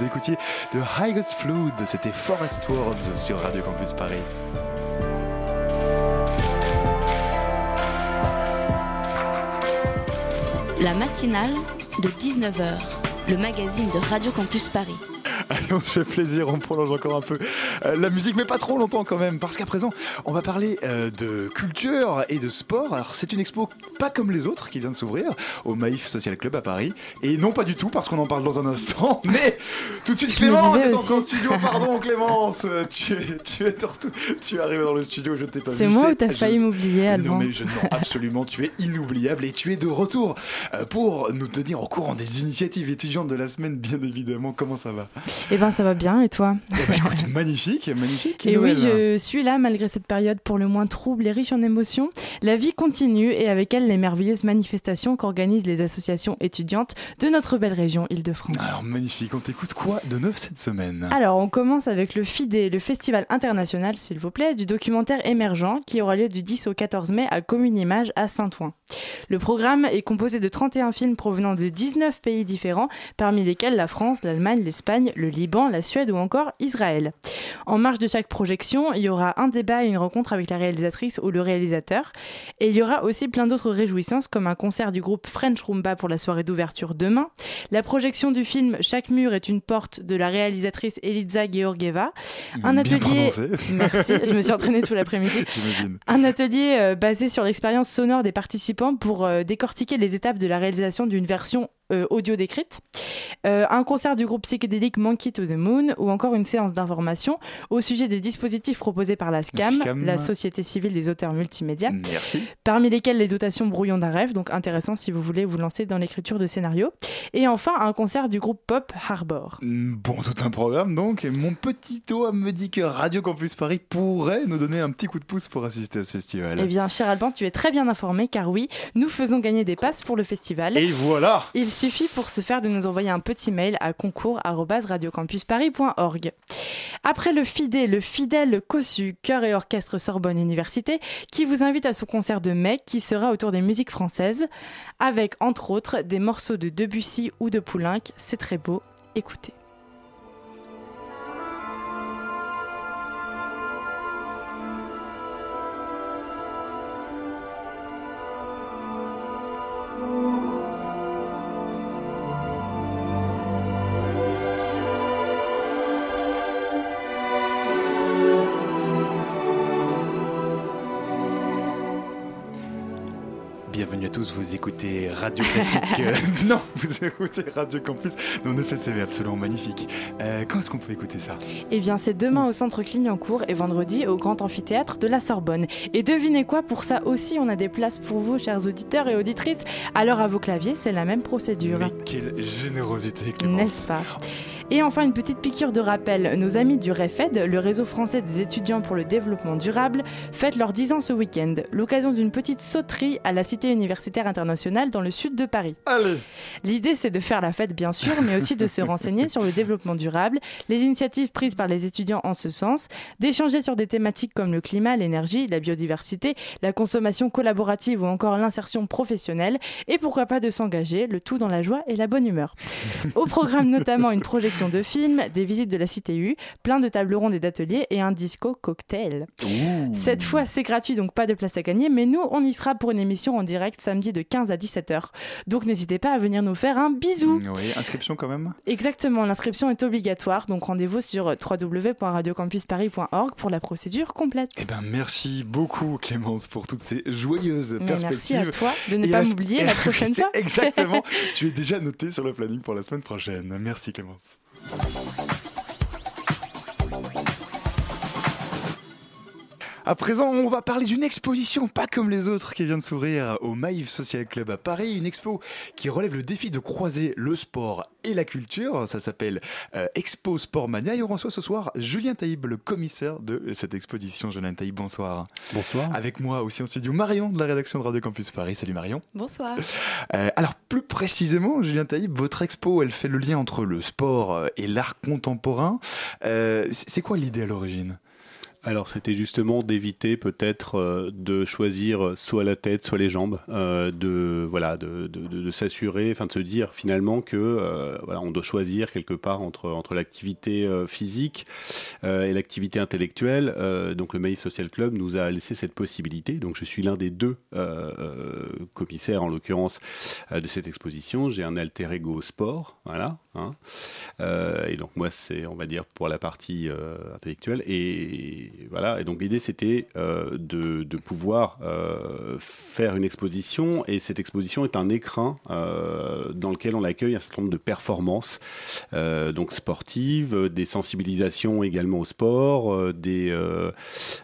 Vous écoutiez The Highest Flood, c'était Forest Words sur Radio Campus Paris. La matinale de 19h, le magazine de Radio Campus Paris. Allez, on se fait plaisir, on prolonge encore un peu la musique, mais pas trop longtemps quand même, parce qu'à présent, on va parler euh, de culture et de sport. Alors, c'est une expo pas comme les autres qui vient de s'ouvrir au Maïf Social Club à Paris, et non pas du tout, parce qu'on en parle dans un instant, (laughs) mais tout de suite, Clémence est entrée en studio, pardon Clémence, Euh, tu es, tu es, tu es arrivé dans le studio, je ne t'ai pas vu. C'est moi ou t'as je- failli m'oublier, non Alban mais je, non, absolument, tu es inoubliable et tu es de retour euh, pour nous tenir au courant des initiatives étudiantes de la semaine, bien évidemment. Comment ça va? Eh ben ça va bien et toi? Eh ben, écoute, (laughs) magnifique, magnifique. Et oui, je suis là malgré cette période pour le moins trouble et riche en émotions. La vie continue et avec elle les merveilleuses manifestations qu'organisent les associations étudiantes de notre belle région Île-de-France. Alors magnifique, on t'écoute quoi de neuf cette semaine? Alors, on commence avec le FIDE, le Festival international, s'il vous plaît, du documentaire émergent qui aura lieu du 10 au 14 mai à Commune Image à Saint-Ouen. Le programme est composé de 31 films provenant de 19 pays différents, parmi lesquels la France, l'Allemagne, l'Espagne, le Liban, la Suède ou encore Israël. En marge de chaque projection, il y aura un débat et une rencontre avec la réalisatrice ou le réalisateur. Et il y aura aussi plein d'autres réjouissances comme un concert du groupe French Rumba pour la soirée d'ouverture demain, la projection du film Chaque mur est une porte de la réalisatrice Eliza Georgieva, un Bien atelier prononcé. (laughs) Merci, je me suis entraînée tout l'après-midi. (laughs) Un atelier euh, basé sur l'expérience sonore des participants pour euh, décortiquer les étapes de la réalisation d'une version euh, audio décrite. Euh, un concert du groupe psychédélique Monkey to the Moon ou encore une séance d'information au sujet des dispositifs proposés par la SCAM, SCAM. la Société civile des auteurs multimédia, Merci. parmi lesquels les dotations brouillon d'un rêve, donc intéressant si vous voulez vous lancer dans l'écriture de scénarios. Et enfin, un concert du groupe pop Harbor. Bon, tout un programme donc. Et mon petit doigt me dit que Radio Campus Paris pourrait nous donner un petit coup de pouce pour assister à ce festival. Eh bien, cher Alban, tu es très bien informé car oui, nous faisons gagner des passes pour le festival. Et voilà Il suffit pour ce faire de nous envoyer un petit mail à concours@radiocampusparis.org. Après le le fidèle COSU, chœur et orchestre Sorbonne Université, qui vous invite à son concert de mai qui sera autour des musiques françaises, avec entre autres des morceaux de Debussy ou de Poulenc. C'est très beau. Écoutez. Vous écoutez Radio Classique. (laughs) Euh, non, vous écoutez Radio Campus. Non, en effet, c'est absolument magnifique. Euh, quand est-ce qu'on peut écouter ça? Eh bien, c'est demain au centre Clignancourt et vendredi au grand amphithéâtre de la Sorbonne. Et devinez quoi, pour ça aussi, on a des places pour vous, chers auditeurs et auditrices. Alors, à vos claviers, c'est la même procédure. Mais quelle générosité, Clémence. N'est-ce pas? Et enfin, une petite piqûre de rappel. Nos amis du REFED, le réseau français des étudiants pour le développement durable, fêtent leurs 10 ans ce week-end. L'occasion d'une petite sauterie à la Cité universitaire internationale dans le sud de Paris. Allez L'idée, c'est de faire la fête, bien sûr, mais aussi de se renseigner sur le développement durable, les initiatives prises par les étudiants en ce sens, d'échanger sur des thématiques comme le climat, l'énergie, la biodiversité, la consommation collaborative ou encore l'insertion professionnelle, et pourquoi pas de s'engager, le tout dans la joie et la bonne humeur. Au programme notamment une projection de films, des visites de la CTU, plein de tables rondes et d'ateliers et un disco cocktail. Cette fois, c'est gratuit, donc pas de place à gagner, mais nous, on y sera pour une émission en direct samedi de 15 à 17h. Donc n'hésitez pas à venir nous faire un bisou. Oui, inscription quand même Exactement, l'inscription est obligatoire, donc rendez-vous sur www.radiocampusparis.org pour la procédure complète. Eh ben, merci beaucoup, Clémence, pour toutes ces joyeuses Mais perspectives. merci à toi de ne Et pas m'oublier la (laughs) prochaine fois. Exactement. (laughs) tu es déjà noté sur le planning pour la semaine prochaine. Merci, Clémence. Thank you. À présent, on va parler d'une exposition pas comme les autres qui vient de s'ouvrir au Maïf Social Club à Paris. Une expo qui relève le défi de croiser le sport et la culture. Ça s'appelle euh, Expo Sport Mania et on reçoit ce soir Julien Taïb, le commissaire de cette exposition. Julien Taïb, bonsoir. Bonsoir. Avec moi aussi en studio Marion de la rédaction de Radio Campus Paris. Salut Marion. Bonsoir. Euh, alors plus précisément, Julien Taïb, votre expo, elle fait le lien entre le sport et l'art contemporain. Euh, c'est quoi l'idée à l'origine? Alors c'était justement d'éviter peut-être euh, de choisir soit la tête, soit les jambes, euh, de voilà, de, s'assurer, enfin de se dire finalement que euh, voilà, on doit choisir quelque part entre entre l'activité physique et l'activité intellectuelle. Donc le Maïs Social Club nous a laissé cette possibilité. Donc je suis l'un des deux commissaires en l'occurrence de cette exposition. J'ai un alter ego sport, voilà. Hein. Euh, et donc moi c'est on va dire pour la partie euh, intellectuelle et voilà et donc l'idée c'était euh, de, de pouvoir faire une exposition et cette exposition est un écrin dans lequel on accueille un certain nombre de performances donc sportives des sensibilisations également au sport des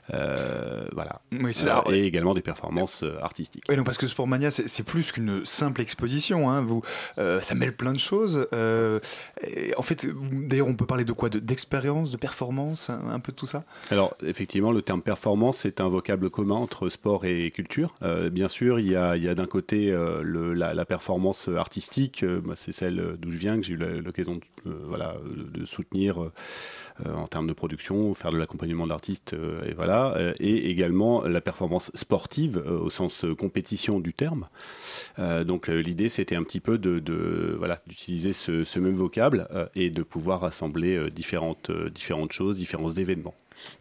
voilà Oui, et également des performances artistiques Oui, non, parce que Sportmania, c'est c'est plus qu'une simple exposition. Hein. Vous, ça mêle plein de choses. Euh, en fait, d'ailleurs, on peut parler de quoi? De- D'expérience, de performance, un, peu de tout ça? Alors, effectivement, le terme performance est un vocable commun entre sport et culture. Euh, bien sûr, il y a, d'un côté euh, la, performance artistique, euh, c'est celle d'où je viens, que j'ai eu l'occasion de, euh, voilà, de, soutenir euh, euh, en termes de production, faire de l'accompagnement d'artistes, euh, et voilà, euh, et également la performance sportive euh, au sens euh, compétition du terme. Euh, donc euh, l'idée, c'était un petit peu de, voilà d'utiliser ce, même vocable euh, et de pouvoir rassembler euh, différentes euh, différentes choses, différents événements.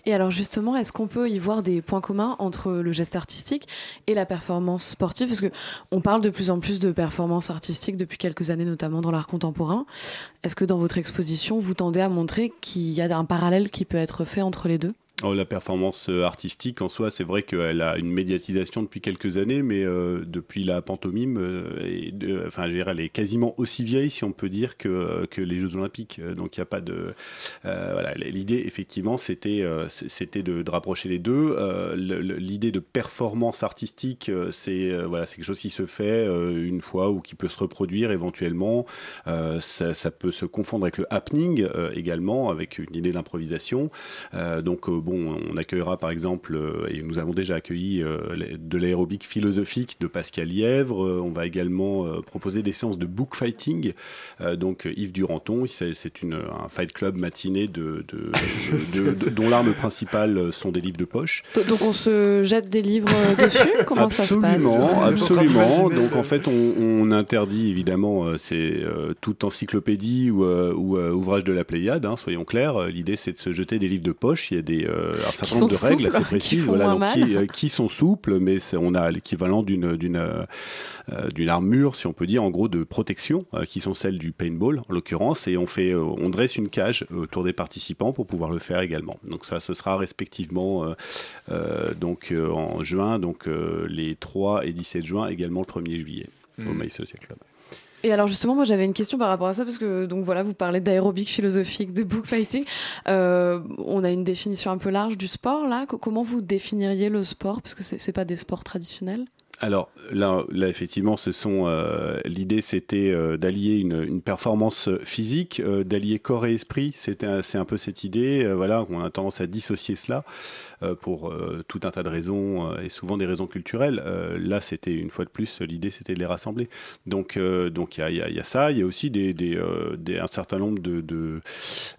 Et alors justement, est-ce qu'on peut y voir des points communs entre le geste artistique et la performance sportive? Parce que on parle de plus en plus de performance artistique depuis quelques années, notamment dans l'art contemporain. Est-ce que dans votre exposition, vous tendez à montrer qu'il y a un parallèle qui peut être fait entre les deux? Oh, la performance euh, artistique en soi, c'est vrai qu'elle a une médiatisation depuis quelques années, mais euh, depuis la pantomime, euh, et de- enfin, dire, elle est quasiment aussi vieille, si on peut dire, que, que les Jeux Olympiques. Euh, Donc il n'y a pas de. euh, voilà, l'idée, effectivement, c'était euh, c'était de, de rapprocher les deux. Euh, l'idée de performance artistique, euh, c'est euh, voilà, c'est quelque chose qui se fait euh, une fois ou qui peut se reproduire éventuellement. Euh, ça, ça peut se confondre avec le happening euh, également, avec une idée d'improvisation. Euh, donc euh, bon, on accueillera par exemple, euh, et nous avons déjà accueilli euh, de l'aérobic philosophique de Pascal Lièvre. Euh, on va également proposer des séances de book fighting. Donc Yves Duranton, c'est une un fight club matiné de, (laughs) de- de- de- dont l'arme principale sont des livres de poche. Donc on se jette des livres (laughs) dessus? Comment ça se passe? Absolument, absolument. Donc en fait, on, on interdit évidemment c'est toute encyclopédie ou, euh, ou, euh, ouvrage de la Pléiade. hein, soyons clairs. L'idée, c'est de se jeter des livres de poche. Il y a des euh, un certain Qui nombre de règles assez (laughs) qui précises, font voilà, moins donc, qui, euh, qui sont souples, mais on a l'équivalent d'une d'une euh, euh, d'une armure, si on peut dire, en gros de protection, euh, qui sont celles du paintball en l'occurrence, et on fait, euh, on dresse une cage autour des participants pour pouvoir le faire également. Donc ça, ce sera respectivement euh, euh, donc euh, en juin, donc euh, les 3 et 17 juin, également le 1er juillet au Mm. Maïs Social Club. Et alors justement, moi j'avais une question par rapport à ça parce que donc voilà, vous parlez d'aérobic philosophique, de book fighting. Euh, on a une définition un peu large du sport là. Co- comment vous définiriez le sport? Parce que c'est pas des sports traditionnels Alors là, effectivement, ce sont euh, l'idée, c'était euh, d'allier une, performance physique, d'allier corps et esprit. C'était c'est un peu cette idée. voilà, on a tendance à dissocier cela pour euh, tout un tas de raisons euh, et souvent des raisons culturelles. Euh, là, c'était une fois de plus l'idée, c'était de les rassembler. Donc, euh, donc il y a, ça. Il y a aussi des, euh, un certain nombre de, de,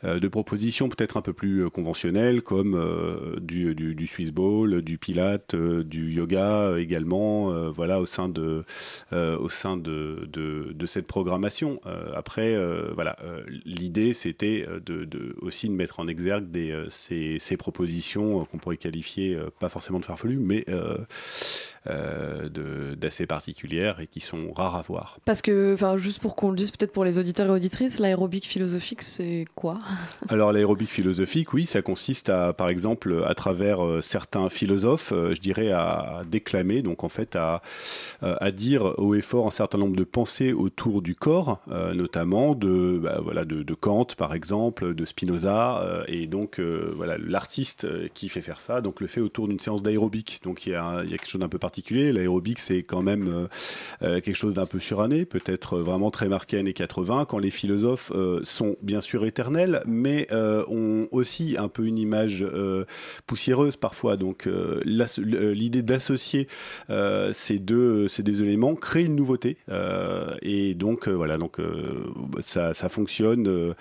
euh, propositions peut-être un peu plus euh, conventionnelles, comme euh, du, du, Swiss Ball, du Pilate, euh, du yoga euh, également. euh, voilà, au sein de, euh, au sein de, de, cette programmation. Euh, après, euh, voilà, euh, l'idée c'était euh, de, aussi de mettre en exergue des, euh, ces, ces propositions euh, qu'on pourrait qualifier euh, pas forcément de farfelues, mais euh, d'assez particulières et qui sont rares à voir. Parce que, enfin, juste pour qu'on le dise peut-être pour les auditeurs et auditrices, l'aérobic philosophique, c'est quoi? Alors l'aérobic philosophique, oui, ça consiste à, par exemple, à travers euh, certains philosophes, euh, je dirais, à, déclamer, donc en fait à, euh, à dire haut et fort un certain nombre de pensées autour du corps, notamment de, bah, voilà, de, de Kant, par exemple, de Spinoza, et donc voilà, l'artiste qui fait faire ça, donc le fait autour d'une séance d'aérobic. Donc il y, a, un- il y a quelque chose d'un peu particulier. L'aérobic, c'est quand même euh, euh, quelque chose d'un peu suranné, peut-être euh, vraiment très marqué années 80, quand les philosophes sont bien sûr éternels, mais ont aussi un peu une image poussiéreuse parfois. Donc l'idée d'associer ces, deux, ces deux éléments crée une nouveauté. Et donc voilà, donc ça, ça fonctionne.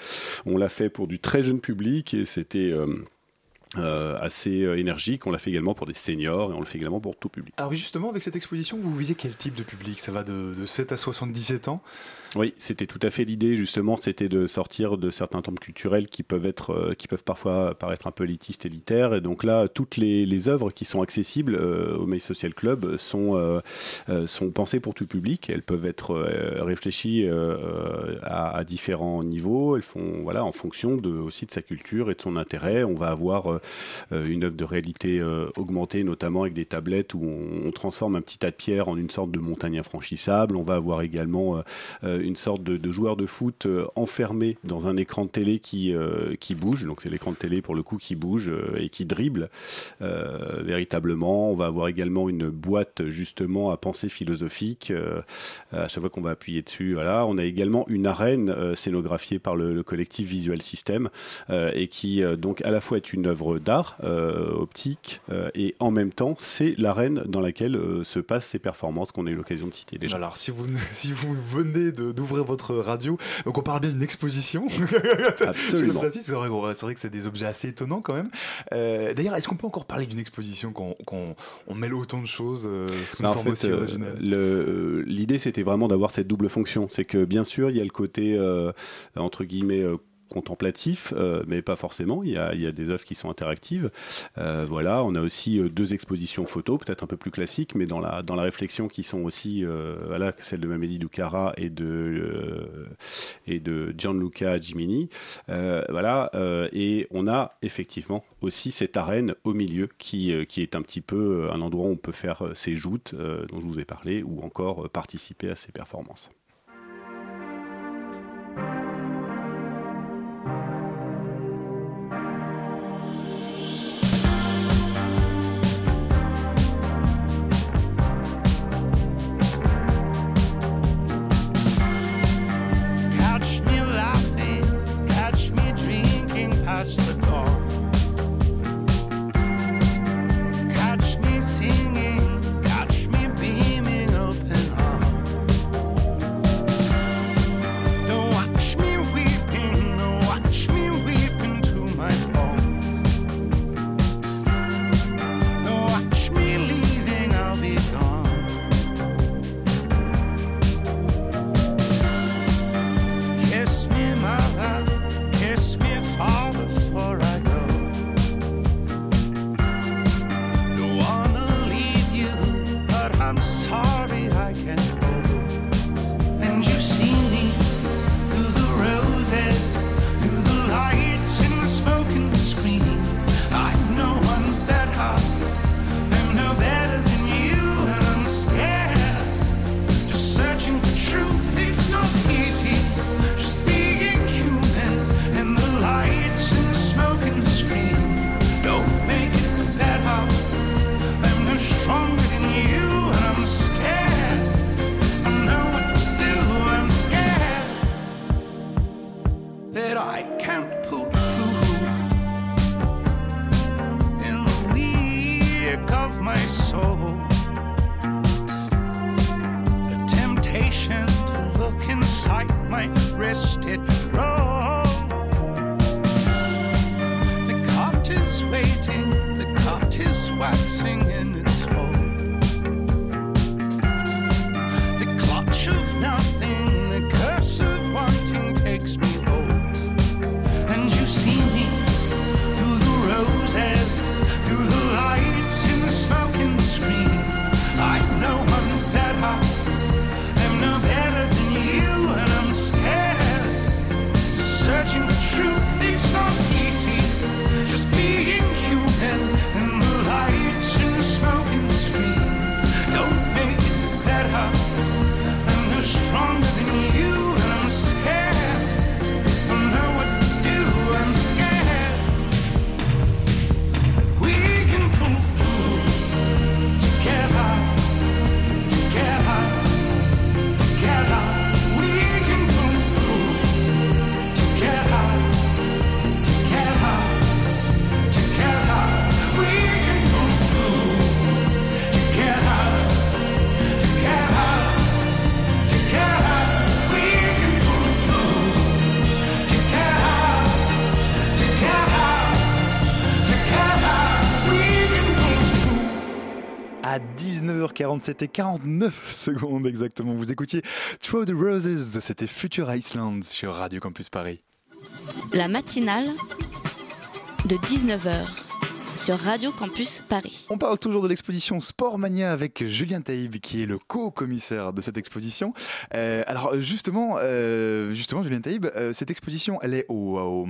on l'a fait pour du très jeune public et c'était... euh, assez euh, énergique. On l'a fait également pour des seniors et on le fait également pour tout public. Alors oui, justement, avec cette exposition, vous visez quel type de public? Ça va de, de 7 à 77 ans? Oui, c'était tout à fait l'idée, justement, c'était de sortir de certains temples culturels qui peuvent, être, euh, qui peuvent parfois paraître un peu élitistes, élitaires. Et donc là, toutes les, œuvres qui sont accessibles euh, au May Social Club sont, euh, sont pensées pour tout public. Elles peuvent être réfléchies à, différents niveaux. Elles font, voilà, en fonction de, aussi de sa culture et de son intérêt. On va avoir une œuvre de réalité augmentée, notamment avec des tablettes où on, transforme un petit tas de pierres en une sorte de montagne infranchissable. On va avoir également une sorte de, joueur de foot euh, enfermé dans un écran de télé qui, euh, qui bouge. Donc c'est l'écran de télé pour le coup qui bouge euh, et qui dribble véritablement. On va avoir également une boîte justement à pensée philosophique. à chaque fois qu'on va appuyer dessus, voilà. On a également une arène scénographiée par le, le collectif Visual System et qui donc à la fois est une œuvre d'art optique et en même temps c'est l'arène dans laquelle se passent ces performances qu'on a eu l'occasion de citer déjà. Alors, si vous, (laughs) si vous venez de- d'ouvrir votre radio, donc on parle bien d'une exposition. (laughs) Absolument. c'est vrai, vrai que c'est des objets assez étonnants quand même. Euh, D'ailleurs, est-ce qu'on peut encore parler d'une exposition quand qu'on on mêle autant de choses euh, sous Bah, une en forme fait, aussi originale? le- L'idée, c'était vraiment d'avoir cette double fonction. C'est que, bien sûr, il y a le côté, euh, entre guillemets, euh, contemplatif, euh, mais pas forcément. Il y, a, des œuvres qui sont interactives. Euh, voilà, on a aussi euh, deux expositions photos, peut-être un peu plus classiques, mais dans la, dans la réflexion qui sont aussi, euh, voilà, de Mamedi Ducara et de, et de Gianluca Gimini. Voilà, et on a effectivement aussi cette arène au milieu qui, qui est un petit peu un endroit où on peut faire ses joutes dont je vous ai parlé ou encore participer à ces performances. 19h47 et 49 secondes exactement. Vous écoutiez Throw the Roses, c'était Future Iceland sur Radio Campus Paris. La matinale de 19h sur Radio Campus Paris. On parle toujours de l'exposition Sportmania avec Julien Taïb qui est le co-commissaire de cette exposition. Euh, alors justement, euh, justement Julien Taïb, euh, cette exposition elle est au, au,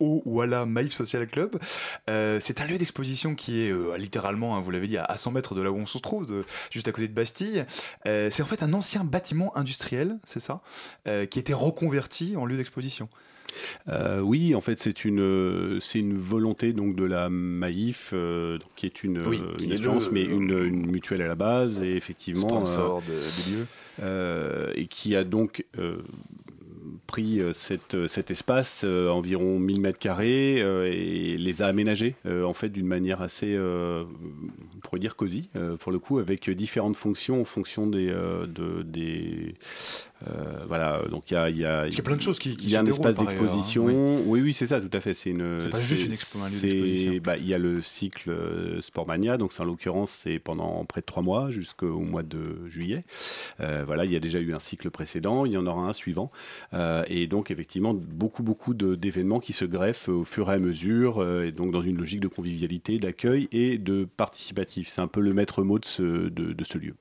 au ou à la Maïf Social Club. C'est un lieu d'exposition qui est littéralement, hein, vous l'avez dit, à à 100 mètres de là où on se trouve, juste à côté de Bastille. C'est en fait un ancien bâtiment industriel, c'est ça, qui été reconverti en lieu d'exposition. Euh, oui, en fait, c'est une, euh, c'est une volonté donc de la Maïf, euh, qui est une, Oui, euh, qui une est assurance, le- mais une, une mutuelle à la base, et effectivement. Sponsor euh, de- du lieu. euh, et qui a donc. pris cette, cet espace, euh, environ 1000 mètres carrés, euh, et les a aménagés euh, en fait d'une manière assez, on pourrait dire cosy, pour le coup, avec différentes fonctions en fonction des, de, des, euh, voilà. Donc il y a, y a, y a plein de choses qui- qui il y a se un espace hein. d'exposition. Oui, oui, c'est ça, tout à fait. C'est une. C'est pas juste une expo- bah, il y a le cycle euh, Sportmania, donc en l'occurrence c'est pendant près de trois mois jusqu'au mois de juillet. Euh, voilà, il y a déjà eu un cycle précédent, il y en aura un suivant, et donc effectivement beaucoup beaucoup d'événements qui se greffent au fur et à mesure, et donc dans une logique de convivialité, d'accueil et de participatif. C'est un peu le maître mot de ce, de, de ce lieu.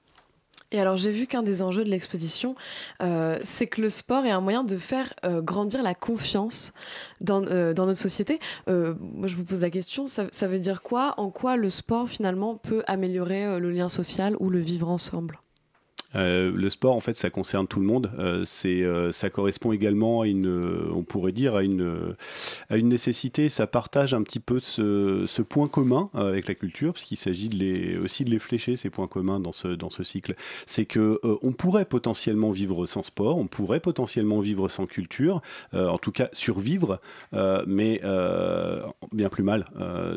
Et alors j'ai vu qu'un des enjeux de l'exposition, euh, c'est que le sport est un moyen de faire euh, grandir la confiance dans, euh, dans notre société. Moi je vous pose la question, ça, veut dire quoi? En quoi le sport finalement peut améliorer le lien social ou le vivre ensemble? Euh, le sport, en fait, ça concerne tout le monde. Euh, euh, ça correspond également à une, on pourrait dire, à une, à une nécessité. Ça partage un petit peu ce, point commun avec la culture, parce qu'il s'agit aussi de les flécher ces points communs dans ce, dans ce cycle. C'est que on pourrait potentiellement vivre sans sport, on pourrait potentiellement vivre sans culture, en tout cas survivre, mais bien plus mal,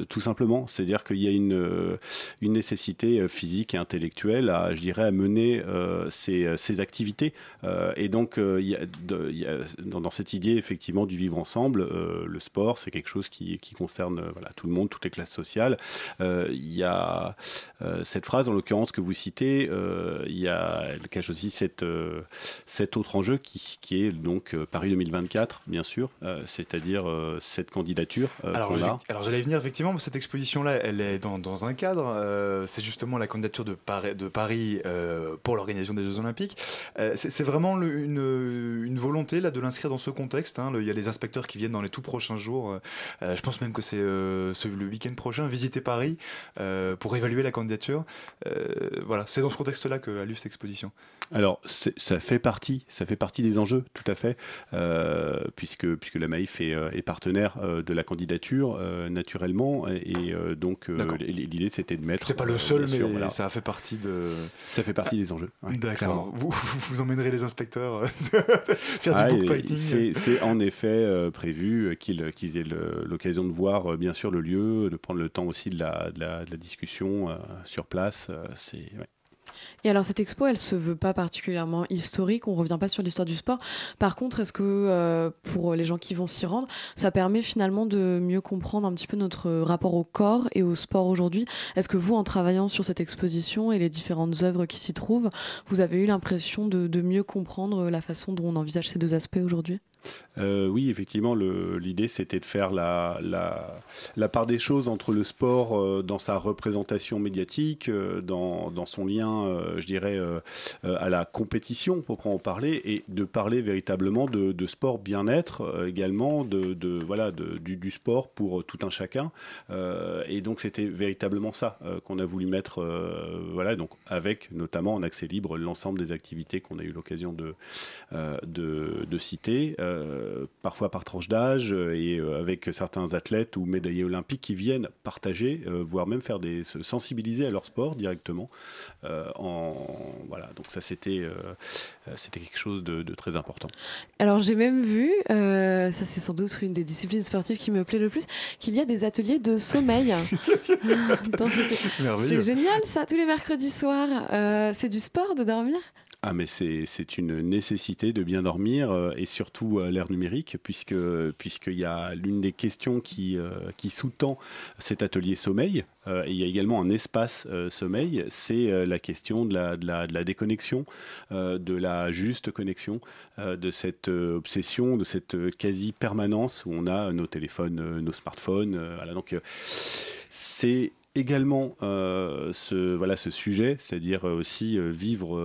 tout simplement. C'est-à-dire qu'il y a une, une nécessité physique et intellectuelle à, je dirais, à mener ces, ces activités. Euh, et donc, euh, il y a de- il y a dans, dans cette idée, effectivement, du vivre ensemble, euh, le sport, c'est quelque chose qui, qui concerne euh, voilà, tout le monde, toutes les classes sociales. Euh, Il y a euh, cette phrase, en l'occurrence, que vous citez, euh, il y a, elle cache aussi cette, euh, cet autre enjeu qui, qui est donc euh, Paris 2024, bien sûr, euh, c'est-à-dire euh, cette candidature euh, Alors, alors j'allais venir effectivement, cette exposition-là, elle est dans, dans un cadre. euh, c'est justement la candidature de Paris, de Paris euh, pour l'organisation des Jeux Olympiques. Euh, c'est vraiment le- une, une volonté là de l'inscrire dans ce contexte. hein. Le- Il y a les inspecteurs qui viennent dans les tout prochains jours. Euh, je pense même que c'est euh, ce- le week-end prochain visiter Paris euh, pour évaluer la candidature. Euh, voilà, c'est dans ce contexte-là que a lieu cette exposition. Alors, ça fait partie, ça fait partie des enjeux, tout à fait, euh, puisque puisque la Maïf est, euh, est partenaire euh, de la candidature euh, naturellement, et, euh, donc euh, l'idée c'était de mettre. C'est pas le euh, seul, mais voilà. ça fait partie de. Ça fait partie des enjeux. Ouais, D'accord. Vous, vous emmènerez les inspecteurs euh, (laughs) faire Ah, du bookfighting. C'est en effet euh, prévu qu'ils aient l'occasion de voir euh, bien sûr le lieu, de prendre le temps aussi de la, de la, de la discussion euh, sur place. c'est ouais. Et alors cette expo, elle se veut pas particulièrement historique, on revient pas sur l'histoire du sport. Par contre, est-ce que euh, pour les gens qui vont s'y rendre, ça permet finalement de mieux comprendre un petit peu notre rapport au corps et au sport aujourd'hui? Est-ce que vous, en travaillant sur cette exposition et les différentes œuvres qui s'y trouvent, vous avez eu l'impression de, de mieux comprendre la façon dont on envisage ces deux aspects aujourd'hui? Euh, oui, effectivement, l'idée c'était de faire la, part des choses entre le sport euh, dans sa représentation médiatique, euh, dans, son lien, je dirais, à la compétition, pour en parler, et de parler véritablement de, sport bien-être également, de, voilà, du, sport pour tout un chacun. Et donc c'était véritablement ça qu'on a voulu mettre, voilà, donc avec notamment en accès libre l'ensemble des activités qu'on a eu l'occasion de citer, euh, parfois par tranche d'âge euh, et euh, avec certains athlètes ou médaillés olympiques qui viennent partager, voire même faire des se sensibiliser à leur sport directement. en voilà, donc ça c'était c'était quelque chose de, de très important. Alors j'ai même vu, ça c'est sans doute une des disciplines sportives qui me plaît le plus, qu'il y a des ateliers de sommeil. (laughs) C'est génial ça, tous les mercredis soirs. C'est du sport de dormir? Ah mais c'est une nécessité de bien dormir euh, et surtout à l'ère numérique puisque puisqu'il y a l'une des questions qui euh, qui sous-tend cet atelier sommeil euh, et il y a également un espace euh, sommeil c'est euh, la question de la de la, de la déconnexion euh, de la juste connexion euh, de cette euh, obsession de cette euh, quasi permanence où on a nos téléphones euh, nos smartphones euh, voilà. Donc euh, c'est également euh, ce, voilà, ce sujet, c'est-à-dire euh, aussi euh, vivre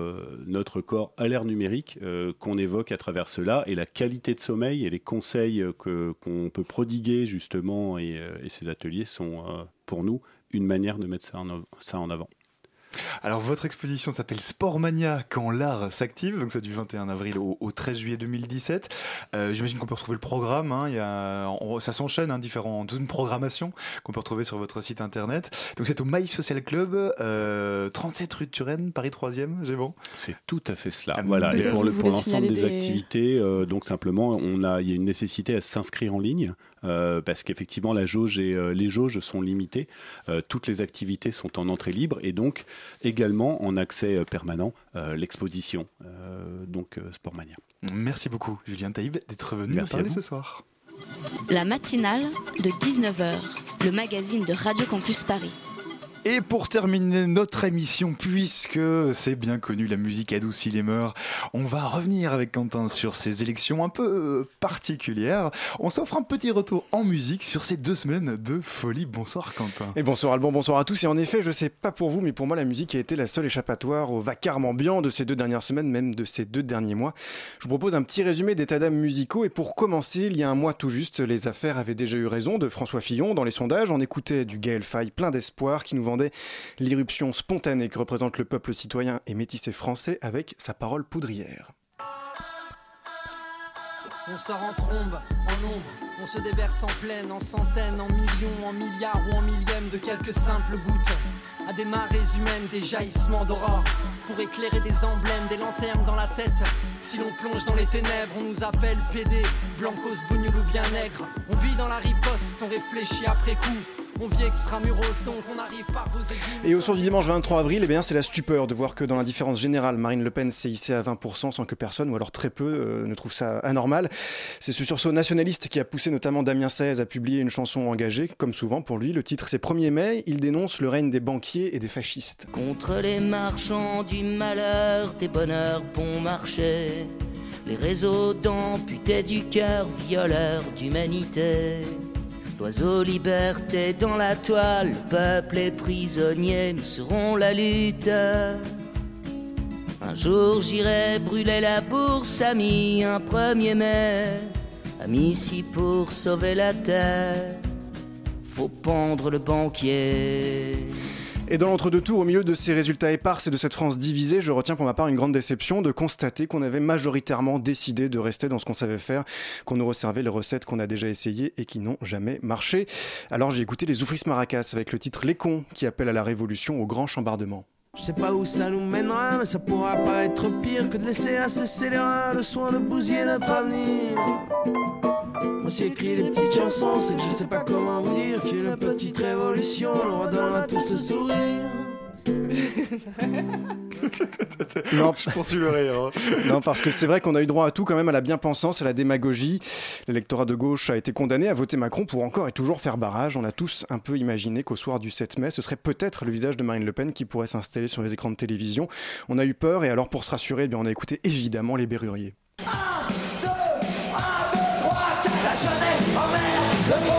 notre corps à l'ère numérique qu'on évoque à travers cela et la qualité de sommeil et les conseils que, qu'on peut prodiguer justement et, ces ateliers sont pour nous une manière de mettre ça en avant. Alors votre exposition s'appelle Sportmania quand l'art s'active, donc c'est du 21 avril au, au 13 juillet 2017. Euh, J'imagine qu'on peut retrouver le programme, hein, il y a, on- ça s'enchaîne, hein, différentes toute une programmation qu'on peut retrouver sur votre site internet. Donc c'est au Maïf Social Club, euh, 37 rue de Turenne, Paris 3e, j'ai bon C'est tout à fait cela. Ah, voilà. Et pour, le, l'ensemble des, des- activités, euh, donc simplement, on a, il y a une nécessité à s'inscrire en ligne euh, parce qu'effectivement la jauge et euh, les jauges sont limitées. Euh, toutes les activités sont en entrée libre et donc également en accès euh, permanent euh, l'exposition. Euh, donc euh, Sportmania. Merci beaucoup Julien Taïb d'être venu nous Merci parler ce soir. La matinale de 19h, le magazine de Radio Campus Paris. Et pour terminer notre émission, puisque c'est bien connu, la musique adoucit les mœurs, on va revenir avec Quentin sur ces élections un peu euh, particulières. On s'offre un petit retour en musique sur ces deux semaines de folie. Bonsoir Quentin. Et bonsoir Alban, bonsoir à tous. Et en effet, je sais pas pour vous, mais pour moi, la musique a été la seule échappatoire au vacarme ambiant de ces deux dernières semaines, même de ces deux derniers mois. Je vous propose un petit résumé d'état d'âme musicaux. Et pour commencer, il y a un mois tout juste, les affaires avaient déjà eu raison de François Fillon dans les sondages. On écoutait du Gaël Faye plein d'espoir qui nous vendait l'irruption spontanée que représente le peuple citoyen et métissé français avec sa parole poudrière. On sort en trombe, en ombre, on se déverse en pleine, en centaines, en millions, en milliards ou en millièmes de quelques simples gouttes. À des marées humaines, des jaillissements d'aurore, pour éclairer des emblèmes, des lanternes dans la tête. Si l'on plonge dans les ténèbres, on nous appelle PD, blancos, bougnoul ou bien nègre. On vit dans la riposte, on réfléchit après coup. On vit extramuros, donc on arrive par vos aiguilles. Et au soir du dimanche 23 avril, eh bien, c'est la stupeur de voir que dans l'indifférence générale, Marine Le Pen s'est hissée à 20% sans que personne, ou alors très peu, euh, ne trouve ça anormal. C'est ce sursaut nationaliste qui a poussé notamment Damien Saez à publier une chanson engagée, comme souvent pour lui. Le titre c'est 1er mai, il dénonce le règne des banquiers et des fascistes. Contre les marchands du malheur, des bonheurs bon marché, les réseaux d'amputés du cœur, violeurs d'humanité. L'oiseau liberté dans la toile, le peuple est prisonnier, nous serons la lutte. Un jour j'irai brûler la bourse, ami, un 1er mai. Ami, si pour sauver la terre, faut pendre le banquier. Et dans l'entre-deux tours, au milieu de ces résultats épars et de cette France divisée, je retiens pour ma part une grande déception de constater qu'on avait majoritairement décidé de rester dans ce qu'on savait faire, qu'on nous resservait les recettes qu'on a déjà essayées et qui n'ont jamais marché. Alors j'ai écouté les Oufris Maracas avec le titre Les cons qui appelle à la révolution au grand chambardement. Je sais pas où ça nous mènera, mais ça pourra pas être pire que de laisser à ces scélérats le soin de bousiller notre avenir. Moi j'ai écrit des petites chansons, c'est que je sais pas comment vous dire qu'une petite révolution redonne à tous le sourire. (laughs) Non, je poursuis le rire. hein. Non, parce que c'est vrai qu'on a eu droit à tout quand même, à la bien-pensance, à la démagogie. L'électorat de gauche a été condamné à voter Macron pour encore et toujours faire barrage. On a tous un peu imaginé qu'au soir du 7 mai, ce serait peut-être le visage de Marine Le Pen qui pourrait s'installer sur les écrans de télévision. On a eu peur et alors pour se rassurer, eh bien, on a écouté évidemment les Berruriers. La jeunesse emmerde le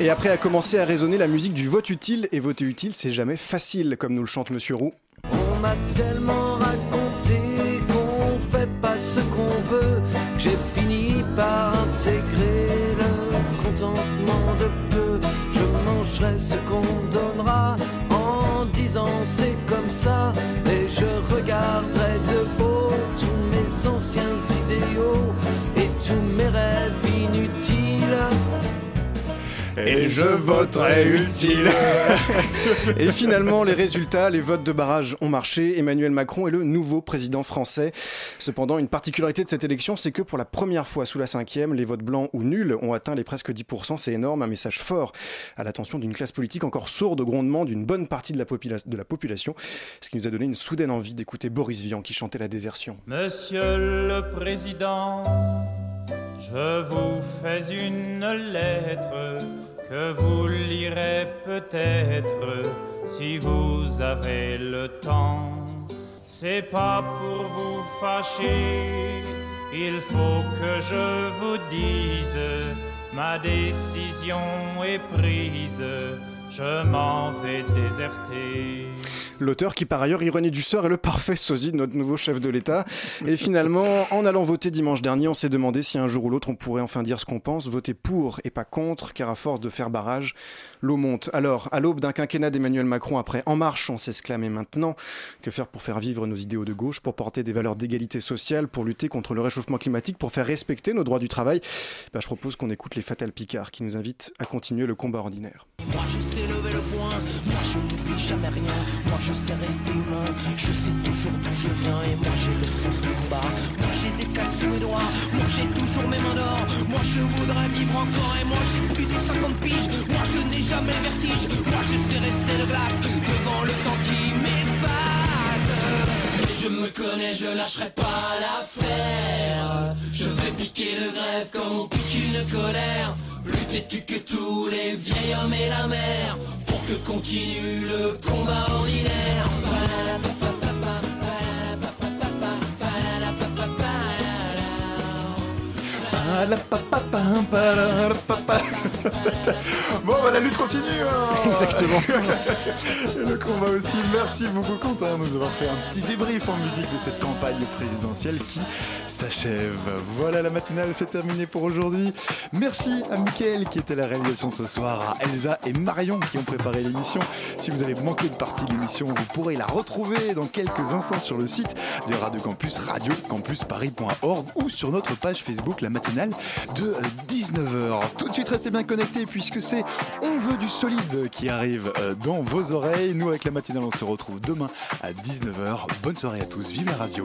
Et après a commencé à résonner la musique du vote utile, et voter utile, c'est jamais facile, comme nous le chante Monsieur Roux. On m'a tellement raconté qu'on fait pas ce qu'on veut, j'ai fini par intégrer le contentement de peu. Je mangerai ce qu'on donnera en disant c'est comme ça, et je regarderai de haut tous mes anciens idéaux et tous mes rêves. Et je voterai utile. (laughs) Et finalement, les résultats, les votes de barrage ont marché. Emmanuel Macron est le nouveau président français. Cependant, une particularité de cette élection, c'est que pour la première fois sous la cinquième, les votes blancs ou nuls ont atteint les presque 10%. C'est énorme, un message fort à l'attention d'une classe politique encore sourde au grondement d'une bonne partie de la, popula- de la population, ce qui nous a donné une soudaine envie d'écouter Boris Vian qui chantait la désertion. Monsieur le Président, je vous fais une lettre que vous lirez peut-être si vous avez le temps. C'est pas pour vous fâcher, il faut que je vous dise, ma décision est prise, je m'en vais déserter. L'auteur qui par ailleurs, ironie du sort, est le parfait sosie de notre nouveau chef de l'État. Et finalement, en allant voter dimanche dernier, on s'est demandé si un jour ou l'autre on pourrait enfin dire ce qu'on pense, voter pour et pas contre, car à force de faire barrage, l'eau monte. Alors, à l'aube d'un quinquennat d'Emmanuel Macron après En Marche, on s'exclame et maintenant Que faire pour faire vivre nos idéaux de gauche, pour porter des valeurs d'égalité sociale, pour lutter contre le réchauffement climatique, pour faire respecter nos droits du travail? Ben, Je propose qu'on écoute les Fatal Picard qui nous invitent à continuer le combat ordinaire. Moi je sais lever le sais rester humain, je sais toujours d'où je viens et moi j'ai le sens du combat. Moi j'ai des cales sous mes doigts, moi j'ai toujours mes mains d'or, moi je voudrais vivre encore et moi j'ai plus de 50 piges, moi je n'ai jamais vertige, moi je sais rester de glace devant le temps qui m'efface. Je me connais, je lâcherai pas l'affaire. Je vais piquer le grève comme on pique une colère. Plus têtu que tous les vieils hommes et la mer. Pour que continue le combat ordinaire. (laughs) Bon, bah, la lutte continue. hein. Exactement. (laughs) Et le combat aussi. Merci beaucoup, Quentin, de nous avoir fait un petit débrief en musique de cette campagne présidentielle qui s'achève. Voilà, la matinale, c'est terminé pour aujourd'hui. Merci à Mickaël qui était à la réalisation ce soir, à Elsa et Marion qui ont préparé l'émission. Si vous avez manqué une partie de l'émission, vous pourrez la retrouver dans quelques instants sur le site de Radio Campus, radiocampusparis.org ou sur notre page Facebook, la matinale de 19h. Tout de suite, restez bien connectés puisque c'est On veut du solide qui arrive euh, dans vos oreilles. Nous, avec la matinale, on se retrouve demain à 19h. Bonne soirée à tous. Vive la radio.